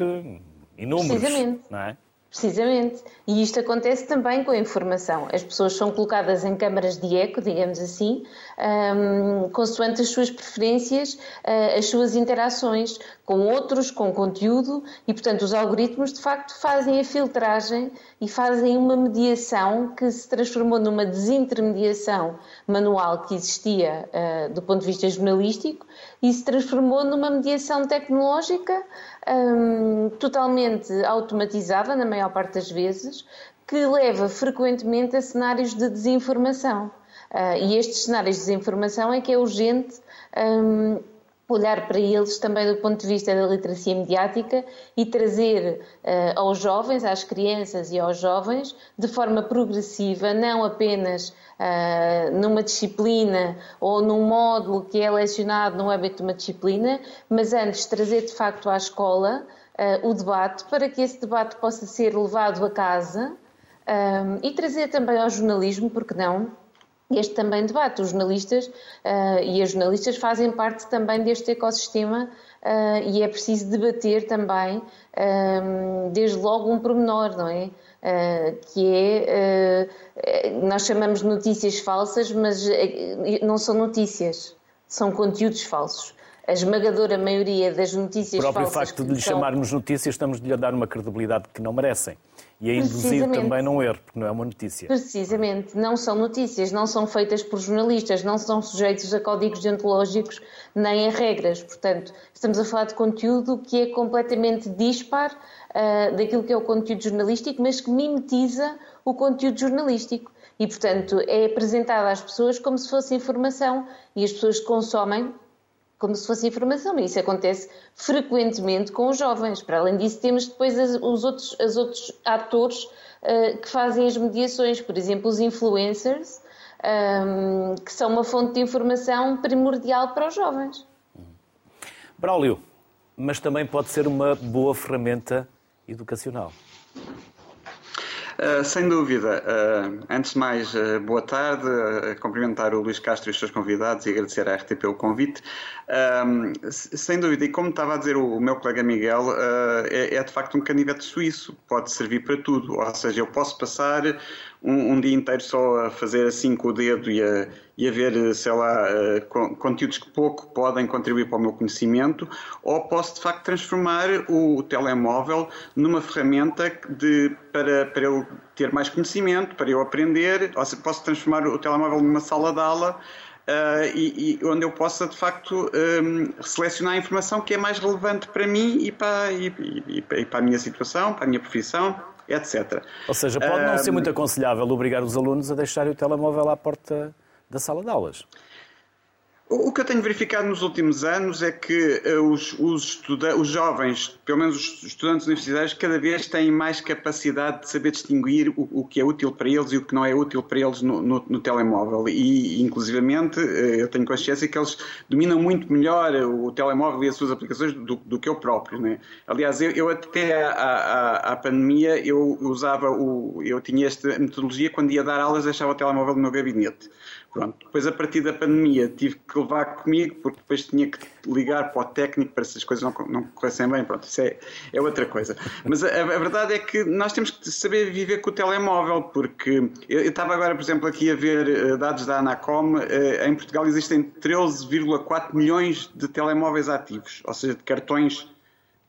Inúmeros, Precisamente. Não é? Precisamente. E isto acontece também com a informação. As pessoas são colocadas em câmaras de eco, digamos assim, um, consoante as suas preferências, uh, as suas interações com outros, com conteúdo, e, portanto, os algoritmos, de facto, fazem a filtragem e fazem uma mediação que se transformou numa desintermediação manual que existia uh, do ponto de vista jornalístico e se transformou numa mediação tecnológica um, totalmente automatizada, na maior parte das vezes, que leva frequentemente a cenários de desinformação. Uh, e estes cenários de desinformação é que é urgente um, olhar para eles também do ponto de vista da literacia mediática e trazer uh, aos jovens, às crianças e aos jovens, de forma progressiva, não apenas uh, numa disciplina ou num módulo que é lecionado no âmbito de uma disciplina, mas antes trazer de facto à escola uh, o debate para que esse debate possa ser levado a casa um, e trazer também ao jornalismo, porque não, este também debate. Os jornalistas uh, e as jornalistas fazem parte também deste ecossistema uh, e é preciso debater também, um, desde logo, um pormenor, não é? Uh, que é, nós chamamos de notícias falsas, mas não são notícias, são conteúdos falsos. A esmagadora maioria das notícias falsas. O próprio facto de lhe são... chamarmos notícias, estamos de lhe dar uma credibilidade que não merecem e a induzir também num erro, porque não é uma notícia. Precisamente, não são notícias, não são feitas por jornalistas, não são sujeitos a códigos deontológicos nem a regras. Portanto, estamos a falar de conteúdo que é completamente dispar uh, daquilo que é o conteúdo jornalístico, mas que mimetiza o conteúdo jornalístico. E, portanto, é apresentado às pessoas como se fosse informação e as pessoas consomem como se fosse informação, e isso acontece frequentemente com os jovens. Para além disso, temos depois os outros, os outros atores uh, que fazem as mediações, por exemplo, os influencers, um, ehm, que são uma fonte de informação primordial para os jovens. Braulio, mas também pode ser uma boa ferramenta educacional. Uh, sem dúvida. Uh, antes de mais, uh, boa tarde. cumprimentar o Luís Castro e os seus convidados e agradecer à RTP o convite. sem dúvida, e como estava a dizer o, o meu colega Miguel, é, é, de facto um canivete suíço. Pode servir para tudo. Ou seja, eu posso passar um, um, dia inteiro só a fazer assim com o dedo e a, e a ver, sei lá, uh, conteúdos que pouco podem contribuir para o meu conhecimento, ou posso de facto transformar o, o telemóvel numa ferramenta de, para, para eu ter mais conhecimento, para eu aprender, ou seja, posso transformar o telemóvel numa sala de aula. Uh, e, e, onde eu possa de facto um, selecionar a informação que é mais relevante para mim e para, e, e, para a minha situação, para a minha profissão etc. Ou seja, pode não um, ser muito aconselhável obrigar os alunos a deixarem o telemóvel à porta da sala de aulas. O que eu tenho verificado nos últimos anos é que eh, os, os, os, jovens, pelo menos os estudantes universitários, cada vez têm mais capacidade de saber distinguir o, o que é útil para eles e o que não é útil para eles no, no, no, telemóvel. E, inclusivamente, eh, eu tenho consciência que eles dominam muito melhor o telemóvel e as suas aplicações do, do que eu próprio. Né? Aliás, eu, eu até à, pandemia, eu usava o, eu tinha esta metodologia, quando ia dar aulas, deixava o telemóvel no meu gabinete Pronto. Depois, a partir da pandemia, tive que levar comigo, porque depois tinha que ligar para o técnico para se as coisas não, não corressem bem. Pronto, isso é, é outra coisa. Mas a, a, verdade é que nós temos que saber viver com o telemóvel, porque eu, eu estava agora, por exemplo, aqui a ver uh, dados da Anacom. Uh, em Portugal existem 13,4 milhões de telemóveis ativos, ou seja, de cartões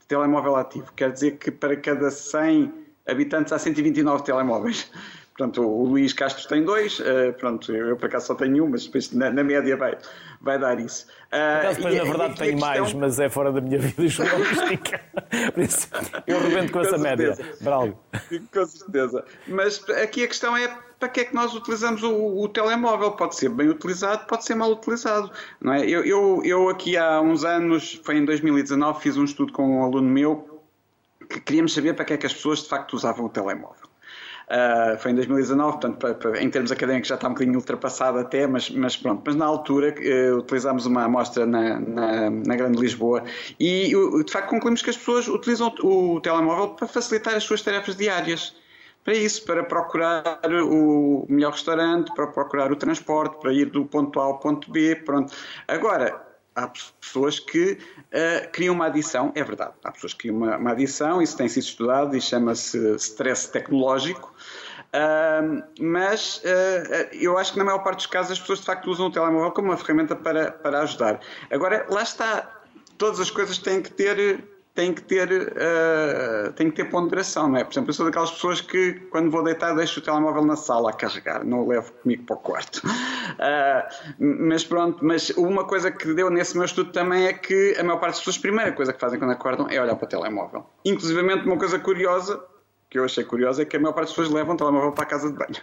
de telemóvel ativo. Quer dizer que para cada 100 habitantes há 129 telemóveis. Portanto, o Luís Castro tem dois, uh, pronto, eu, eu por acaso só tenho um, mas depois na, na média vai, vai dar isso. Uh, acaso, depois, e, na verdade, tenho questão... mais, mas é fora da minha vida jornalística. por isso, eu rebento com, com essa certeza. média. Bravo. Com certeza. Mas aqui a questão é para que é que nós utilizamos o, o, telemóvel? Pode ser bem utilizado, pode ser mal utilizado. Não é? eu, eu, eu aqui há uns anos, foi em 2019, fiz um estudo com um aluno meu que queríamos saber para que é que as pessoas de facto usavam o telemóvel. Uh, foi em 2019, portanto, para, para, em termos académicos já está um bocadinho ultrapassado até, mas, mas pronto. Mas na altura uh, utilizámos uma amostra na, na, na, Grande Lisboa e de facto concluímos que as pessoas utilizam o, o telemóvel para facilitar as suas tarefas diárias para isso, para procurar o melhor restaurante, para procurar o transporte, para ir do ponto A ao ponto B, pronto. Agora, há pessoas que uh, criam uma adição, é verdade, há pessoas que criam uma, uma adição, isso tem sido estudado e chama-se stress tecnológico, uh, mas uh, eu acho que na maior parte dos casos as pessoas de facto usam o telemóvel como uma ferramenta para, para ajudar. Agora, lá está, todas as coisas têm que ter tem que ter uh, tem que ter ponderação, não é? Por exemplo, eu sou daquelas pessoas que quando vou deitar deixo o telemóvel na sala a carregar, não o levo comigo para o quarto. Uh, mas pronto, mas uma coisa que deu nesse meu estudo também é que a maior parte das pessoas, a primeira coisa que fazem quando acordam é olhar para o telemóvel. Inclusive, uma coisa curiosa que eu achei curiosa é que a maior parte das pessoas levam o telemóvel para a casa de banho.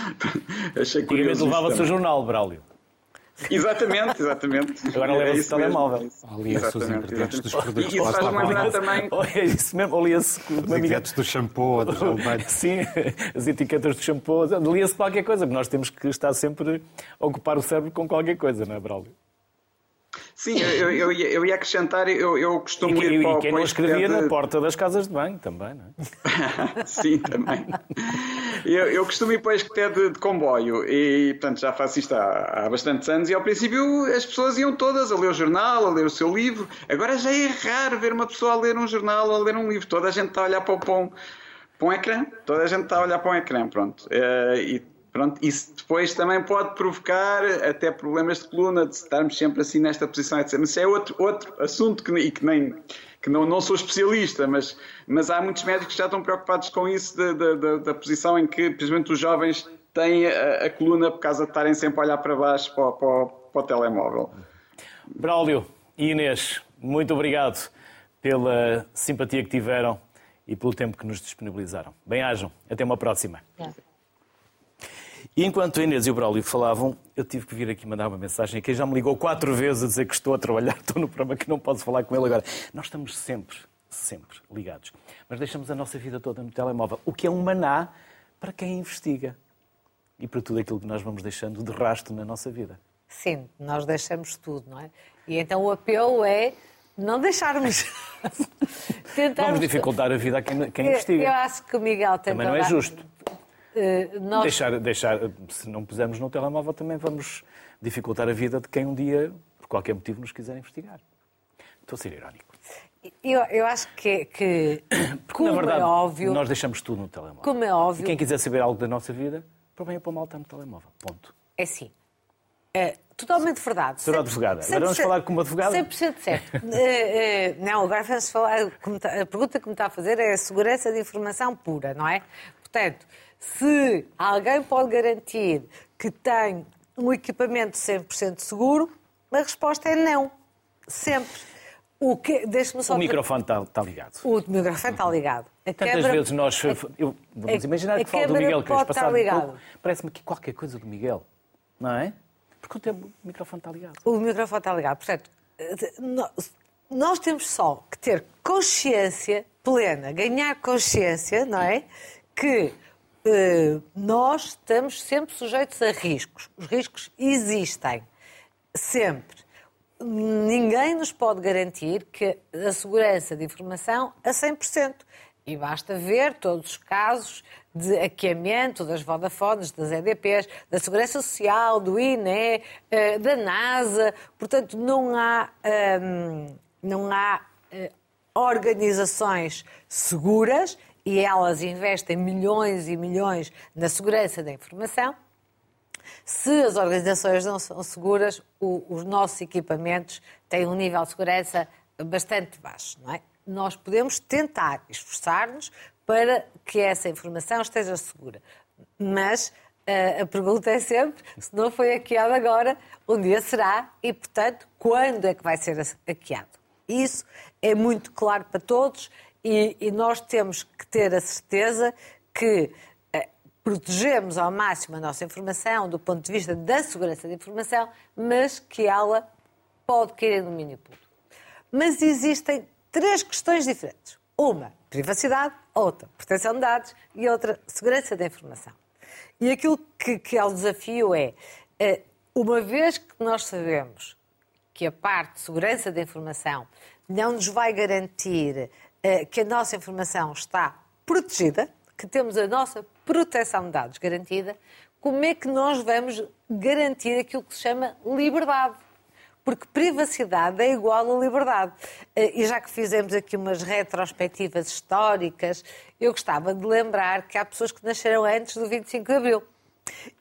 achei curioso. levava-se o jornal, Braulio. Exatamente, exatamente. Agora leva-se o telemóvel. Lia-se os ingredientes dos produtos E isso faz-me lembrar também... É isso mesmo, lia-se... Os ingredientes do shampoo, do gel Sim, as etiquetas do shampoo. Lia-se qualquer coisa, nós temos que estar sempre a ocupar o cérebro com qualquer coisa, não é, Braulio? Sim, eu, eu, eu ia acrescentar, eu, eu costumo e, ir para, e quem não escrevia na porta das casas de banho também, não é? Sim, também. Eu, eu costumo ir para esqueté de, de, comboio e, portanto, já faço isto há, há bastantes anos e, ao princípio, as pessoas iam todas a ler o jornal, a ler o seu livro. Agora já é raro ver uma pessoa a ler um jornal, a ler um livro. Toda a gente está a olhar para o pão, para um ecrã. Toda a gente está a olhar para um ecrã, pronto. Eh, e Pronto, isso depois também pode provocar até problemas de coluna, de estarmos sempre assim nesta posição, etc. Mas isso é outro, outro assunto que, e que nem que não, não sou especialista, mas, mas há muitos médicos que já estão preocupados com isso, da, da, da posição em que, principalmente os jovens, têm a, a, coluna por causa de estarem sempre a olhar para baixo para, para, para o telemóvel. Braulio e Inês, muito obrigado pela simpatia que tiveram e pelo tempo que nos disponibilizaram. Bem-ajam. Até uma próxima. E enquanto a Inês e o Braulio falavam, eu tive que vir aqui mandar uma mensagem. Quem já me ligou quatro vezes a dizer que estou a trabalhar, estou no programa que não posso falar com ele agora. Nós estamos sempre, sempre ligados. Mas deixamos a nossa vida toda no telemóvel, o que é um maná para quem investiga e para tudo aquilo que nós vamos deixando de rastro na nossa vida. Sim, nós deixamos tudo, não é? E então o apelo é não deixarmos. Tentarmos... Vamos dificultar a vida a quem, quem investiga. Eu acho que o Miguel tem Também não é justo. Uh, nós... deixar, deixar, se não pusermos no telemóvel, também vamos dificultar a vida de quem um dia, por qualquer motivo, nos quiser investigar. Estou a ser irónico. Eu, eu acho que, que como na verdade, é óbvio, nós deixamos tudo no telemóvel. Como é óbvio. E quem quiser saber algo da nossa vida, para bem ou para mal está no telemóvel. Ponto. É sim. É totalmente verdade. Sra. advogada. Agora vamos falar como advogada. 100% certo. Eh, eh, não, agora vamos falar. A pergunta que me está a fazer é a segurança de informação pura, não é? Portanto, se alguém pode garantir que tem um equipamento 100% seguro, a resposta é não. Sempre. O, que... só o microfone está, está, ligado. O microfone está ligado. A Tantas câmara... vezes nós. Eu, vamos imaginar que falo do Miguel que passado um Parece-me que qualquer coisa do Miguel. Não é? Porque o microfone está ligado. O microfone está ligado. Portanto, nós temos só que ter consciência plena, ganhar consciência, não é? Que nós estamos sempre sujeitos a riscos. Os riscos existem, sempre. Ninguém nos pode garantir que a segurança de informação a 100%. E basta ver todos os casos de hackeamento das Vodafones, das EDPs, da Segurança Social, do INE, eh, da NASA. Portanto, não há, hum, não há eh, organizações seguras e elas investem milhões e milhões na segurança da informação. Se as organizações não são seguras, o, os nossos equipamentos têm um nível de segurança bastante baixo, não é? Nós podemos tentar esforçar-nos para que essa informação esteja segura. Mas uh, a pergunta é sempre, se não foi hackeado agora, um dia será e, portanto, quando é que vai ser hackeado? Isso é muito claro para todos e, e nós temos que ter a certeza que uh, protegemos ao máximo a nossa informação do ponto de vista da segurança da informação, mas que ela pode cair em domínio público. Mas existem três questões diferentes. Uma, privacidade, outra, proteção de dados e outra, segurança da informação. E aquilo que, que é o desafio é, eh, uma vez que nós sabemos que a parte de segurança da informação não nos vai garantir eh, que a nossa informação está protegida, que temos a nossa proteção de dados garantida, como é que nós vamos garantir aquilo que se chama liberdade? porque privacidade é igual a liberdade. Eh, e já que fizemos aqui umas retrospectivas históricas, eu gostava de lembrar que há pessoas que nasceram antes do 25 de Abril.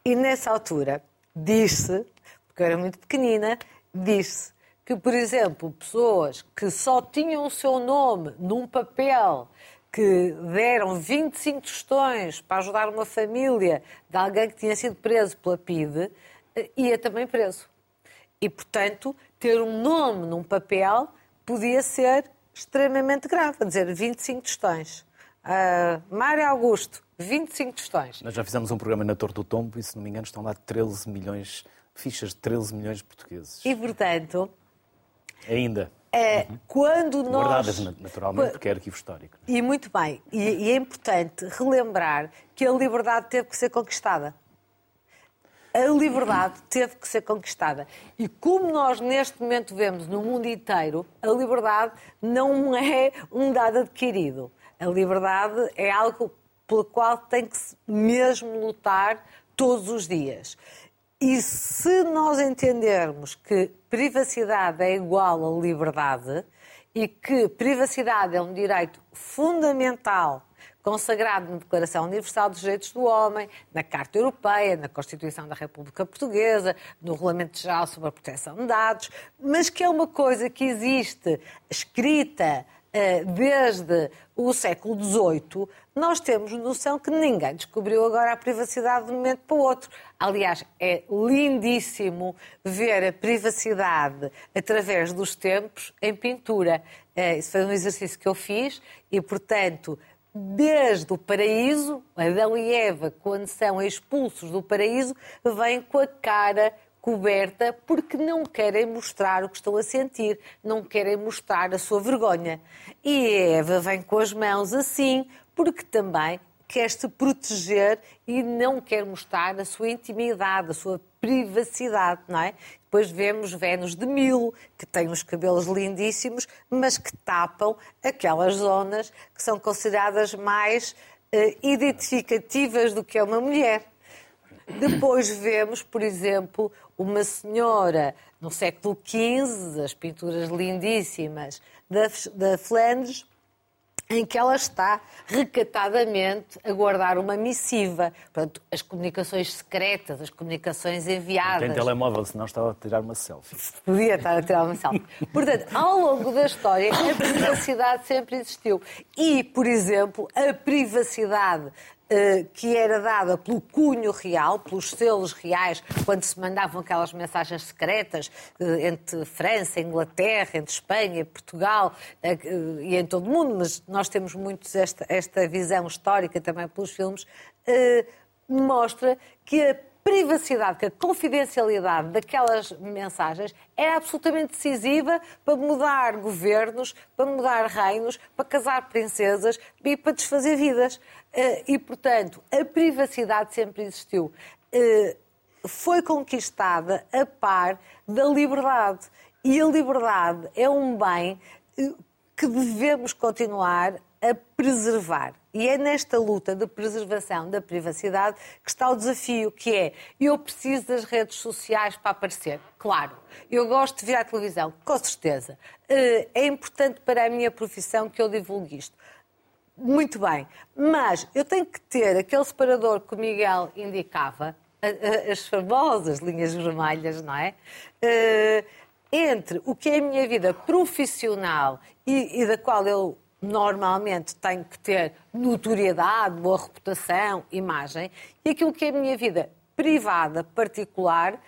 E nessa altura, disse, porque eu era muito pequenina, disse que, por exemplo, pessoas que só tinham o seu nome num papel que deram 25 tostões para ajudar uma família de alguém que tinha sido preso pela PIDE, eh, ia também preso. E, portanto, ter um nome num papel podia ser extremamente grave. A dizer, 25 tostões. Uh, Mário Augusto, 25 tostões. Nós já fizemos um programa na Torre do Tombo e, se não me engano, estão lá 13 milhões, fichas de 13 milhões de portugueses. E, portanto... Ainda. É, uhum. Quando nós... Guardadas, naturalmente, porque é arquivo histórico. E muito bem. E, e é importante relembrar que a liberdade teve que ser conquistada a liberdade teve que ser conquistada. E como nós neste momento vemos no mundo inteiro, a liberdade não é um dado adquirido. A liberdade é algo pelo qual tem que mesmo lutar todos os dias. E se nós entendermos que privacidade é igual a liberdade e que privacidade é um direito fundamental consagrado na Declaração Universal dos Direitos do Homem, na Carta Europeia, na Constituição da República Portuguesa, no Regulamento Geral sobre a Proteção de Dados, mas que é uma coisa que existe escrita desde o século XVIII, nós temos noção que ninguém descobriu agora a privacidade de um momento para o outro. Aliás, é lindíssimo ver a privacidade através dos tempos em pintura. Eh, isso foi um exercício que eu fiz e, portanto, desde o paraíso, Adão e Eva, quando são expulsos do paraíso, vêm com a cara coberta porque não querem mostrar o que estão a sentir, não querem mostrar a sua vergonha. E Eva vem com as mãos assim porque também quer se proteger e não quer mostrar a sua intimidade, a sua privacidade, não é? Depois vemos Vênus de Milo, que tem uns cabelos lindíssimos, mas que tapam aquelas zonas que são consideradas mais uh, identificativas do que é uma mulher. Depois vemos, por exemplo, uma senhora no século XV, as pinturas lindíssimas da, da Flandres, em que ela está recatadamente a guardar uma missiva. Portanto, as comunicações secretas, as comunicações enviadas. Tem telemóvel, senão estava a tirar uma selfie. Podia estar a tirar uma selfie. Portanto, ao longo da história, a privacidade sempre existiu. E, por exemplo, a privacidade que era dada pelo cunho real, pelos selos reais, quando se mandavam aquelas mensagens secretas eh, entre França, Inglaterra, entre Espanha, Portugal eh, e em todo o mundo, mas nós temos muito esta, esta visão histórica também pelos filmes, mostra que a privacidade, que a confidencialidade daquelas mensagens era absolutamente decisiva para mudar governos, para mudar reinos, para casar princesas e para desfazer vidas. Eh, e, portanto, a privacidade sempre existiu. Eh, foi conquistada a par da liberdade. E a liberdade é um bem eh, que devemos continuar a preservar. E é nesta luta de preservação da privacidade que está o desafio, que é eu preciso das redes sociais para aparecer. Claro, eu gosto de ver a televisão, com certeza. Eh, é importante para a minha profissão que eu divulgue isto. Muito bem, mas eu tenho que ter aquele separador que o Miguel indicava, as famosas linhas vermelhas, não é? Eh, entre o que é a minha vida profissional e, e da qual eu normalmente tenho que ter notoriedade, boa reputação, imagem, e aquilo que é a minha vida privada, particular,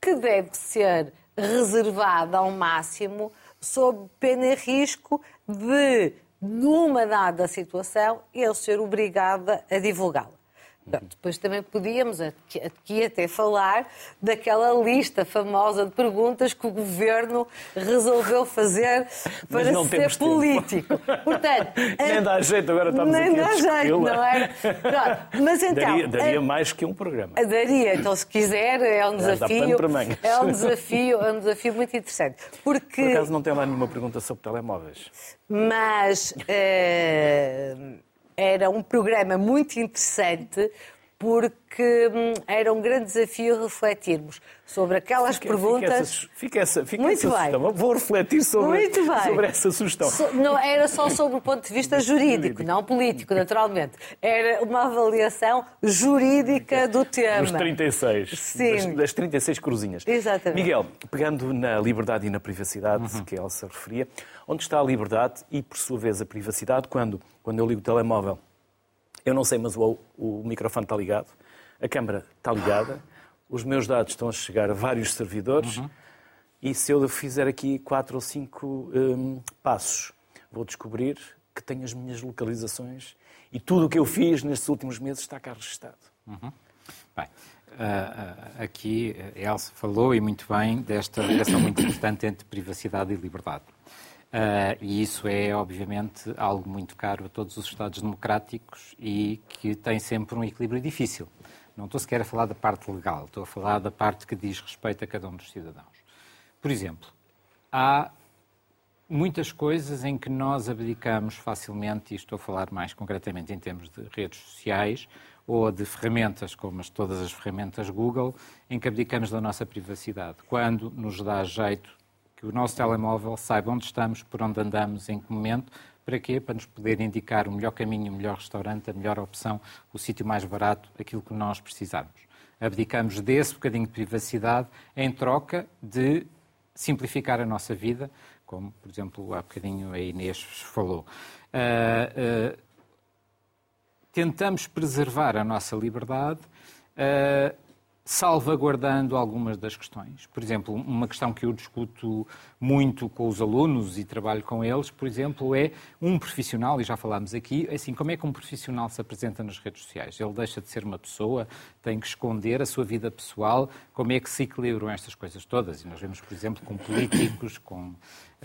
que deve ser reservada ao máximo, sob pena e risco de, numa dada situação, eu ser obrigada a divulgá-la. Depois também podíamos aqui até falar daquela lista famosa de perguntas que o governo resolveu fazer para ser político. Portanto, nem dá jeito, agora estamos nem aqui dá a jeito, não é? Pronto. Mas então, daria, daria mais que um programa. Daria, então se quiser, é um desafio. É um desafio, é um desafio muito interessante. Porque... Por acaso não tem lá nenhuma pergunta sobre telemóveis. Mas. Uh era um programa muito interessante porque hum, era um grande desafio refletirmos sobre aquelas fica, perguntas. Fica essa, fica Muito essa bem. sugestão. Vou refletir sobre, sobre essa sugestão. So, não era só sobre o ponto de vista jurídico, não político, naturalmente. Era uma avaliação jurídica do tema. Dos 36. Sim. Das, das 36 cruzinhas. Exatamente. Miguel, pegando na liberdade e na privacidade uhum. que ela se referia, onde está a liberdade e, por sua vez, a privacidade quando, quando eu ligo o telemóvel? Eu não sei, mas o, o microfone está ligado, a câmara está ligada, os meus dados estão a chegar a vários servidores uhum. e se eu fizer aqui quatro ou cinco um, passos, vou descobrir que tenho as minhas localizações e tudo o que eu fiz nestes últimos meses está cá registado. Uhum. Bem, uh, aqui Elsa falou e muito bem desta ligação muito importante entre privacidade e liberdade. Uh, e isso é, obviamente, algo muito caro a todos os Estados democráticos e que tem sempre um equilíbrio difícil. Não estou sequer a falar da parte legal, estou a falar da parte que diz respeito a cada um dos cidadãos. Por exemplo, há muitas coisas em que nós abdicamos facilmente, e estou a falar mais concretamente em termos de redes sociais ou de ferramentas, como as, todas as ferramentas Google, em que abdicamos da nossa privacidade, quando nos dá jeito que o nosso telemóvel saiba onde estamos, por onde andamos, em que momento, para quê? Para nos poder indicar o melhor caminho, o melhor restaurante, a melhor opção, o sítio mais barato, aquilo que nós precisamos. Abdicamos desse bocadinho de privacidade em troca de simplificar a nossa vida, como, por exemplo, há bocadinho a Inês falou. Uh, uh, tentamos preservar a nossa liberdade uh, salvaguardando algumas das questões. Por exemplo, uma questão que eu discuto muito com os alunos e trabalho com eles, por exemplo, é um profissional, e já falámos aqui, assim, como é que um profissional se apresenta nas redes sociais? Ele deixa de ser uma pessoa, tem que esconder a sua vida pessoal, como é que se equilibram estas coisas todas? E nós vemos, por exemplo, com políticos, com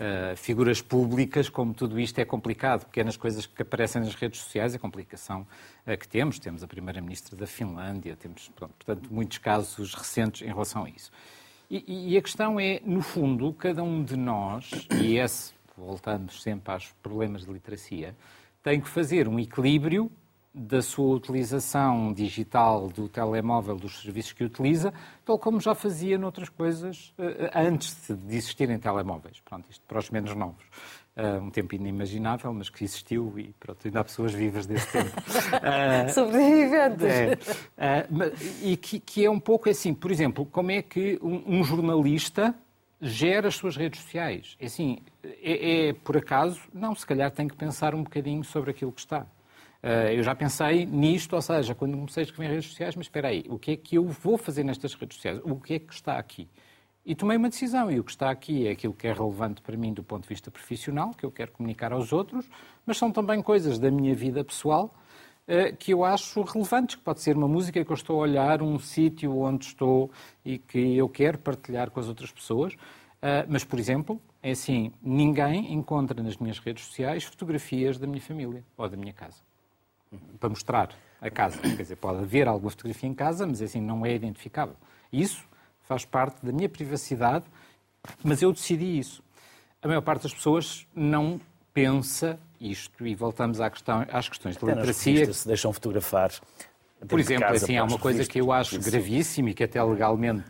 uh, figuras públicas, como tudo isto é complicado. Pequenas coisas que aparecem nas redes sociais, a complicação uh, que temos. Temos a Primeira-Ministra da Finlândia, temos, pronto, portanto, muitos casos recentes em relação a isso. E, e, a questão é, no fundo, cada um de nós, e esse, voltando sempre aos problemas de literacia, tem que fazer um equilíbrio da sua utilização digital do telemóvel, dos serviços que utiliza, tal como já fazia noutras coisas uh, antes de existirem telemóveis. Pronto, isto para os menos novos. Uh, um tempo inimaginável, mas que existiu e pronto, ainda há pessoas vivas desse tempo. Uh, Sobreviventes. É, e que, que, é um pouco assim, por exemplo, como é que um, um jornalista gera as suas redes sociais? É assim, é, é por acaso? Não, se calhar tem que pensar um bocadinho sobre aquilo que está. Uh, eu já pensei nisto, ou seja, quando comecei a escrever redes sociais, mas espera aí, o que é que eu vou fazer nestas redes sociais? O que é que está aqui? E tomei uma decisão, e o que está aqui é aquilo que é relevante para mim do ponto de vista profissional, que eu quero comunicar aos outros, mas são também coisas da minha vida pessoal uh, que eu acho relevantes, que pode ser uma música que eu estou a olhar, um sítio onde estou e que eu quero partilhar com as outras pessoas. Uh, mas, por exemplo, é assim, ninguém encontra nas minhas redes sociais fotografias da minha família ou da minha casa para mostrar a casa. Quer dizer, pode haver alguma fotografia em casa, mas assim não é identificável. Isso faz parte da minha privacidade, mas eu decidi isso. A maior parte das pessoas não pensa isto e voltamos à questão, às questões de Até nas literacia. se deixam fotografar. Por exemplo, casa, assim, há uma coisa que eu acho Isso. gravíssima e que até legalmente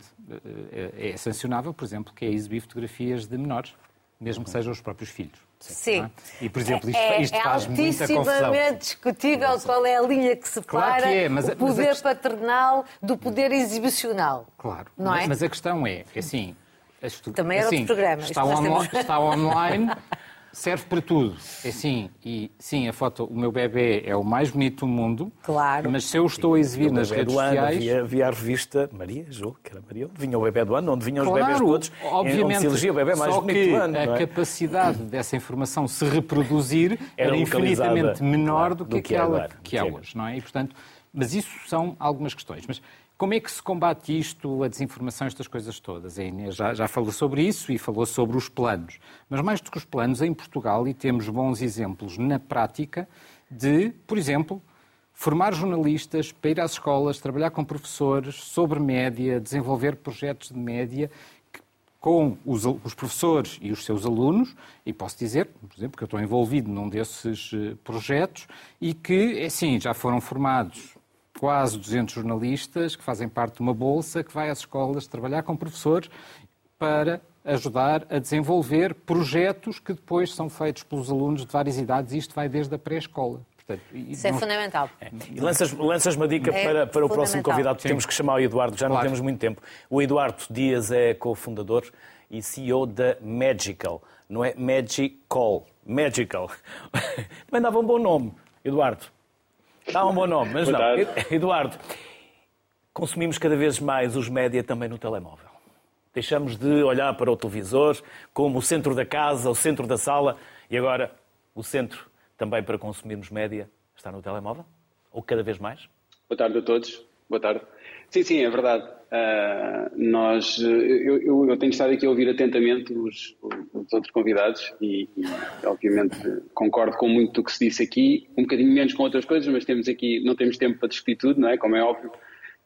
eh, é sancionável, por exemplo, que é exibir fotografias de menores, mesmo que sejam os próprios filhos. Sim. é? E, por exemplo, isto, é, isto é faz muita confusão. altissimamente discutível qual é a linha que separa Claro que é, mas- o mas poder quest- paternal do poder exibicional. Claro. Não é? Mas a questão é, assim... as foto- Também era assim, outro programa. Está, temos- está online, serve para tudo. É assim, e sim, a foto, o meu bebê é o mais bonito do mundo. Claro. Mas se eu estou a exibir O nas bebé redes do ano, sociais... havia, havia a revista Maria, julgo que era Maria, onde vinha o bebê do ano, onde vinham os Claro, bebés todos, obviamente. onde se elegia o bebê mais Só bonito que do ano. a não é? capacidade dessa informação se reproduzir Era era, infinitamente menor claro, do que do que é aquela agora, que há é hoje, não é? E, portanto, mas isso são algumas questões. Mas como é que se combate isto, a desinformação, estas coisas todas? A Inês já, já falou sobre isso e falou sobre os planos. Mas mais do que os planos, em Portugal, e temos bons exemplos na prática, de, por exemplo, formar jornalistas para ir às escolas, trabalhar com professores sobre média, desenvolver projetos de média com os, os professores e os seus alunos, e posso dizer, por exemplo, que eu estou envolvido num desses eh, projetos e que, assim, já foram formados quase 200 jornalistas que fazem parte de uma bolsa que vai às escolas trabalhar com professores para ajudar a desenvolver projetos que depois são feitos pelos alunos de várias idades e isto vai desde a pré-escola. Isso é não- fundamental. E lanças, lanças uma dica É para, para o próximo convidado, que temos que chamar o Eduardo, já não Claro. temos muito tempo. O Eduardo Dias é cofundador e CEO da Magical, não é Magical, Magical. Também dava um bom nome, Eduardo. Dá um bom nome, mas não. Eduardo, consumimos cada vez mais os média também no telemóvel. Deixamos de olhar para o televisor como o centro da casa, o centro da sala e agora o centro também para consumirmos média está no telemóvel? Ou cada vez mais? Boa tarde a todos. Boa tarde. Sim, sim, é verdade. Ah, nós, eu, eu- eu tenho estado aqui a ouvir atentamente os, os outros convidados e, e, obviamente, concordo com muito do que se disse aqui, um bocadinho menos com outras coisas, mas temos aqui, não temos tempo para discutir tudo, não é? Como é óbvio.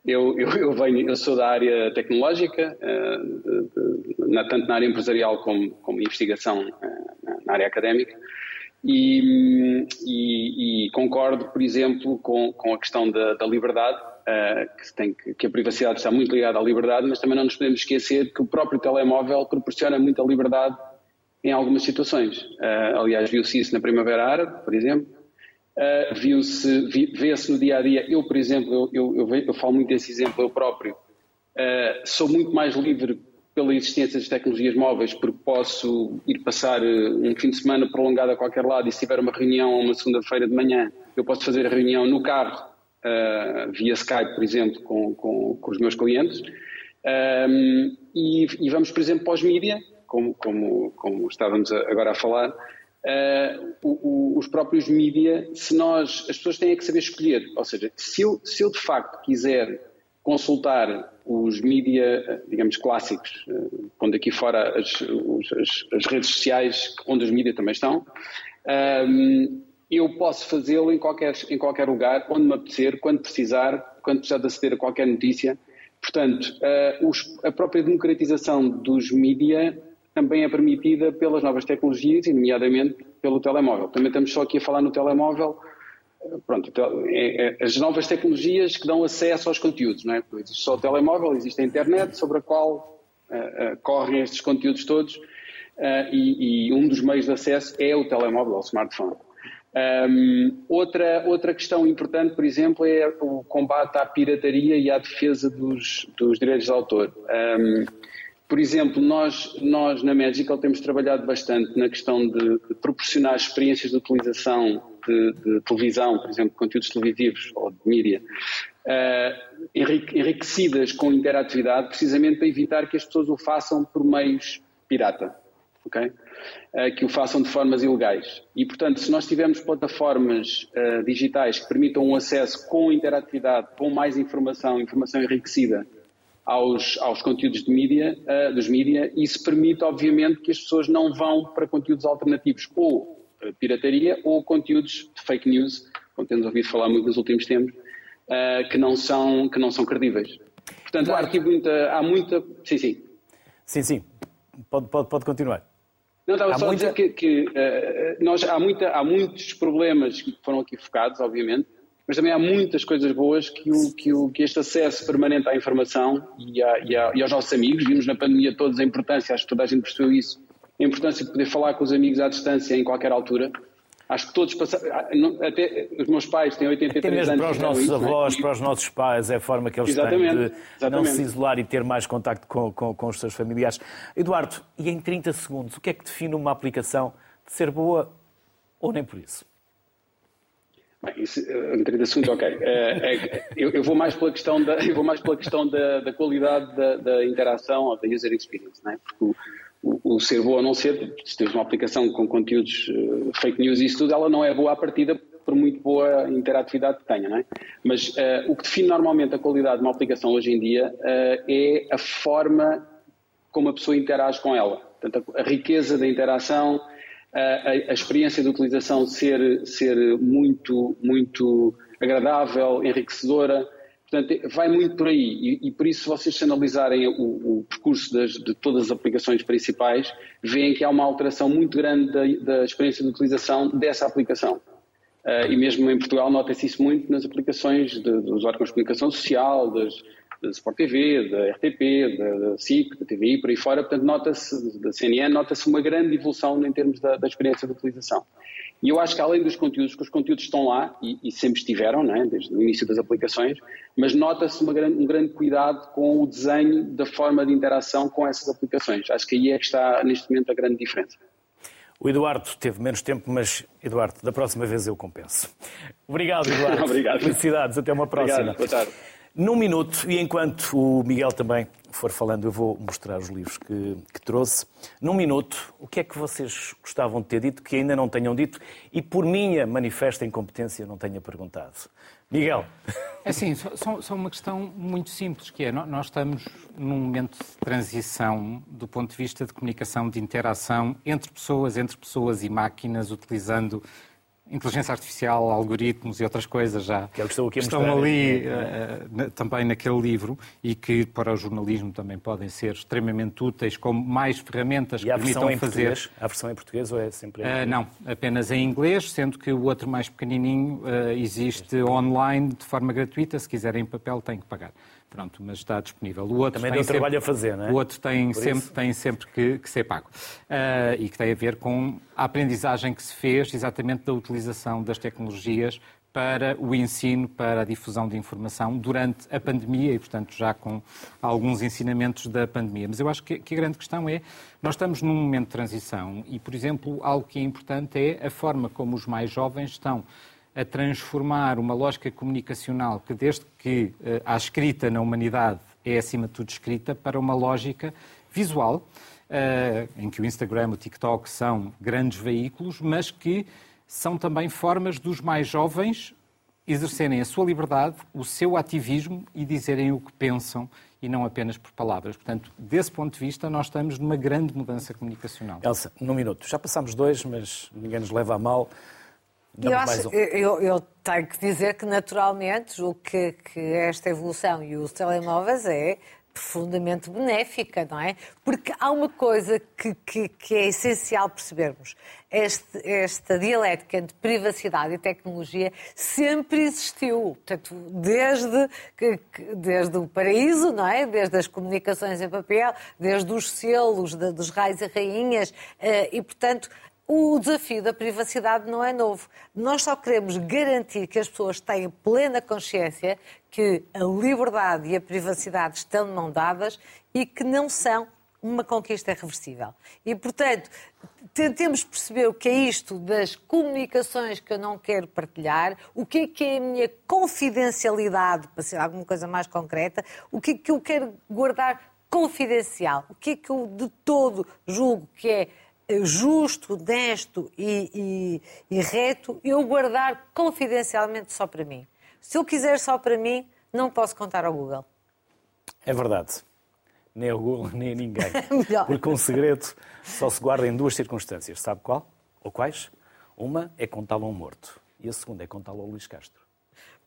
Eu, eu, eu venho, eu sou da área tecnológica, ah, tanto na área empresarial como, como investigação ah, na área académica. E, e- e concordo, por exemplo, com, com a questão da, da liberdade, eh, que, tem que, que a privacidade está muito ligada à liberdade, mas também não nos podemos esquecer que o próprio telemóvel proporciona muita liberdade em algumas situações. Eh, aliás, viu-se isso na Primavera Árabe, por exemplo. Eh, viu-se, vi- vê-se no dia a dia. Eu, por exemplo, eu, eu, eu, eu falo muito desse exemplo, eu próprio. Uh, sou muito mais livre pela existência das tecnologias móveis, porque posso ir passar uh, um fim de semana prolongado a qualquer lado e se tiver uma reunião uma segunda-feira de manhã, eu posso fazer a reunião no carro, uh, via Skype, por exemplo, com, com, com os meus clientes. Um, e, e vamos, por exemplo, para os mídia, como, como, como estávamos agora a falar. Uh, o- o- os próprios mídia, se nós, as pessoas têm é que saber escolher, ou seja, se eu, se eu de facto quiser consultar os mídia, digamos, clássicos, eh, pondo aqui fora as, as- as redes sociais onde os mídia também estão, ahm, eu posso fazê-lo em qualquer, em qualquer lugar, onde me apetecer, quando precisar, quando precisar de aceder a qualquer notícia. Portanto, eh, os- a própria democratização dos mídia também é permitida pelas novas tecnologias e, nomeadamente, pelo telemóvel. Também estamos só aqui a falar no telemóvel, pronto, então, é- é as novas tecnologias que dão acesso aos conteúdos, não é? Existe só o telemóvel, existe a internet sobre a qual ah, ah, correm estes conteúdos todos e, e um dos meios de acesso é o telemóvel, o smartphone. Ahm, outra, outra questão importante, por exemplo, é o combate à pirataria e à defesa dos, dos direitos de autor. Ahm, por exemplo, nós, nós na Magical temos trabalhado bastante na questão de, de proporcionar experiências de utilização de, de televisão, por exemplo, conteúdos televisivos ou de mídia, enrique- enriquecidas com interatividade, precisamente para evitar que as pessoas o façam por meios pirata. Ok? Eh, que o façam de formas ilegais. E, portanto, se nós tivermos plataformas eh, digitais que permitam um acesso com interatividade, com mais informação, informação enriquecida, aos, aos conteúdos de mídia, eh, dos mídia, isso permite, obviamente, que as pessoas não vão para conteúdos alternativos, ou pirataria, ou conteúdos de fake news, como temos ouvido falar muito nos últimos tempos, que, não são, que não são credíveis. Portanto, há aqui muita. Há muita sim, sim. Sim, sim. Pode, pode, pode continuar. Não, estava há só muita... a dizer que, que uh, nós, há, muita, há muitos problemas que foram aqui focados, obviamente, mas também há muitas coisas boas que, o, que, o, que este acesso permanente à informação e, a, e, a, e, aos nossos amigos, vimos na pandemia todos a importância, acho que toda a gente percebeu isso, a importância de poder falar com os amigos à distância em qualquer altura. Acho que todos passaram, ah, até os meus pais têm 83 até mesmo anos. para os nossos isso, é? avós, é? para os nossos pais, é a forma que eles exatamente, têm de exatamente. não se isolar e ter mais contacto com, com, com os seus familiares. Eduardo, e em 30 segundos, o que é que define uma aplicação de ser boa ou nem por isso? Bem, isso, em 30 segundos, ok. É, é, eu, eu, vou mais pela questão da, eu vou mais pela questão da, da qualidade da, da, interação ou da user experience, não é? Porque o, o, ser boa ou não ser, se temos uma aplicação com conteúdos uh, fake news e isso tudo, ela não é boa à partida por muito boa interatividade que tenha, não é? Mas uh, o que define normalmente a qualidade de uma aplicação hoje em dia uh, é a forma como a pessoa interage com ela. Portanto, a, a riqueza da interação, a, a, experiência de utilização ser, ser muito, muito agradável, enriquecedora. Portanto, vai muito por aí e, e por isso, se vocês analisarem o, o percurso das, de todas as aplicações principais, veem que há uma alteração muito grande da, da experiência de utilização dessa aplicação. Uh, e mesmo em Portugal nota-se isso muito nas aplicações de, dos órgãos de comunicação social, das, da Sport TV, da RTP, da, da SIC, da TVI, por aí fora. Portanto, nota-se, da CNN, nota-se uma grande evolução em termos da, da, experiência de utilização. E eu acho que além dos conteúdos, que os conteúdos estão lá e, e sempre estiveram, né, desde o início das aplicações, mas nota-se um grande cuidado com o desenho da forma de interação com essas aplicações. Acho que aí é que está, neste momento, a grande diferença. O Eduardo teve menos tempo, mas, Eduardo, da próxima vez eu compenso. Obrigado, Eduardo. Obrigado. Felicidades, até uma próxima. Obrigado, boa tarde. Num minuto, e enquanto o Miguel também for falando, eu vou mostrar os livros que, que, trouxe. Num minuto, o que é que vocês gostavam de ter dito que ainda não tenham dito e, por minha manifesta incompetência, não tenha perguntado? Miguel. É assim, só, só uma questão muito simples, que é, nós estamos num momento de transição do ponto de vista de comunicação, de interação entre pessoas, entre pessoas e máquinas, utilizando inteligência artificial, algoritmos e outras coisas já que é estão, estão ali uh, também naquele livro e que para o jornalismo também podem ser extremamente úteis como mais ferramentas e que permitam fazer. Português? A versão em português ou é sempre em uh, Não, apenas em inglês, sendo que o outro mais pequenininho uh, existe online de forma gratuita. Se quiserem em papel, têm que pagar. Pronto, mas está disponível. O outro Também tem sempre, trabalho a fazer, não é? O outro tem sempre, tem sempre que, que ser pago. Uh, e que tem a ver com a aprendizagem que se fez exatamente da utilização das tecnologias para o ensino, para a difusão de informação durante a pandemia e, portanto, já com alguns ensinamentos da pandemia. Mas eu acho que, que a grande questão é, nós estamos num momento de transição e, por exemplo, algo que é importante é a forma como os mais jovens estão a transformar uma lógica comunicacional que, desde que uh, há escrita na humanidade, é acima de tudo escrita, para uma lógica visual, uh, em que o Instagram, o TikTok são grandes veículos, mas que são também formas dos mais jovens exercerem a sua liberdade, o seu ativismo e dizerem o que pensam e não apenas por palavras. Portanto, desse ponto de vista, nós estamos numa grande mudança comunicacional. Elsa, num minuto. Já passámos dois, mas ninguém nos leva a mal. Eu, acho, um. eu, eu, tenho que dizer que, naturalmente, o que, que esta evolução e os telemóveis é profundamente benéfica, não é? Porque há uma coisa que, que, que é essencial percebermos. Este, esta dialética entre privacidade e tecnologia sempre existiu. Portanto, desde, desde o paraíso, não é? Desde as comunicações em papel, desde os selos de, dos reis e rainhas. Eh, e, portanto, o desafio da privacidade não é novo. Nós só queremos garantir que as pessoas tenham plena consciência que a liberdade e a privacidade estão de mão dadas e que não são uma conquista irreversível. E, portanto, tentemos perceber o que é isto das comunicações que eu não quero partilhar, o que é que é a minha confidencialidade, para ser alguma coisa mais concreta, o que é que eu quero guardar confidencial, o que é que eu de todo julgo que é justo, honesto e, e, e, reto, eu guardar confidencialmente só para mim. Se eu quiser só para mim, não posso contar ao Google. É verdade. Nem ao Google, nem a ninguém. Porque um segredo só se guarda em duas circunstâncias. Sabe qual? Ou quais? Uma é contá-lo a um morto. E a segunda é contá-lo ao Luís Castro.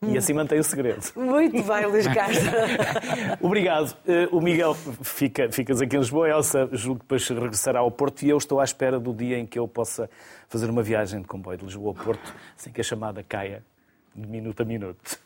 E assim mantém o segredo. Muito bem, Luís Castro. Obrigado. Eh, O Miguel fica, ficas aqui em Lisboa, Elsa julgo que depois regressará ao Porto e eu estou à espera do dia em que eu possa fazer uma viagem de comboio de Lisboa ao Porto sem que a chamada caia de minuto a minuto.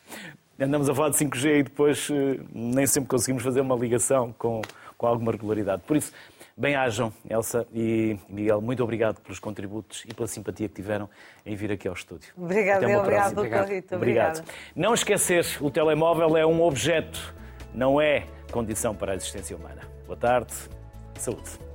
Andamos a falar de 5G e depois eh, nem sempre conseguimos fazer uma ligação com, com alguma regularidade. Por isso, bem-ajam, Elsa e Miguel. Muito obrigado pelos contributos e pela simpatia que tiveram em vir aqui ao estúdio. Obrigada, obrigado pelo convite. Obrigado. Obrigada. Não esquecer, o telemóvel é um objeto, não é condição para a existência humana. Boa tarde, saúde.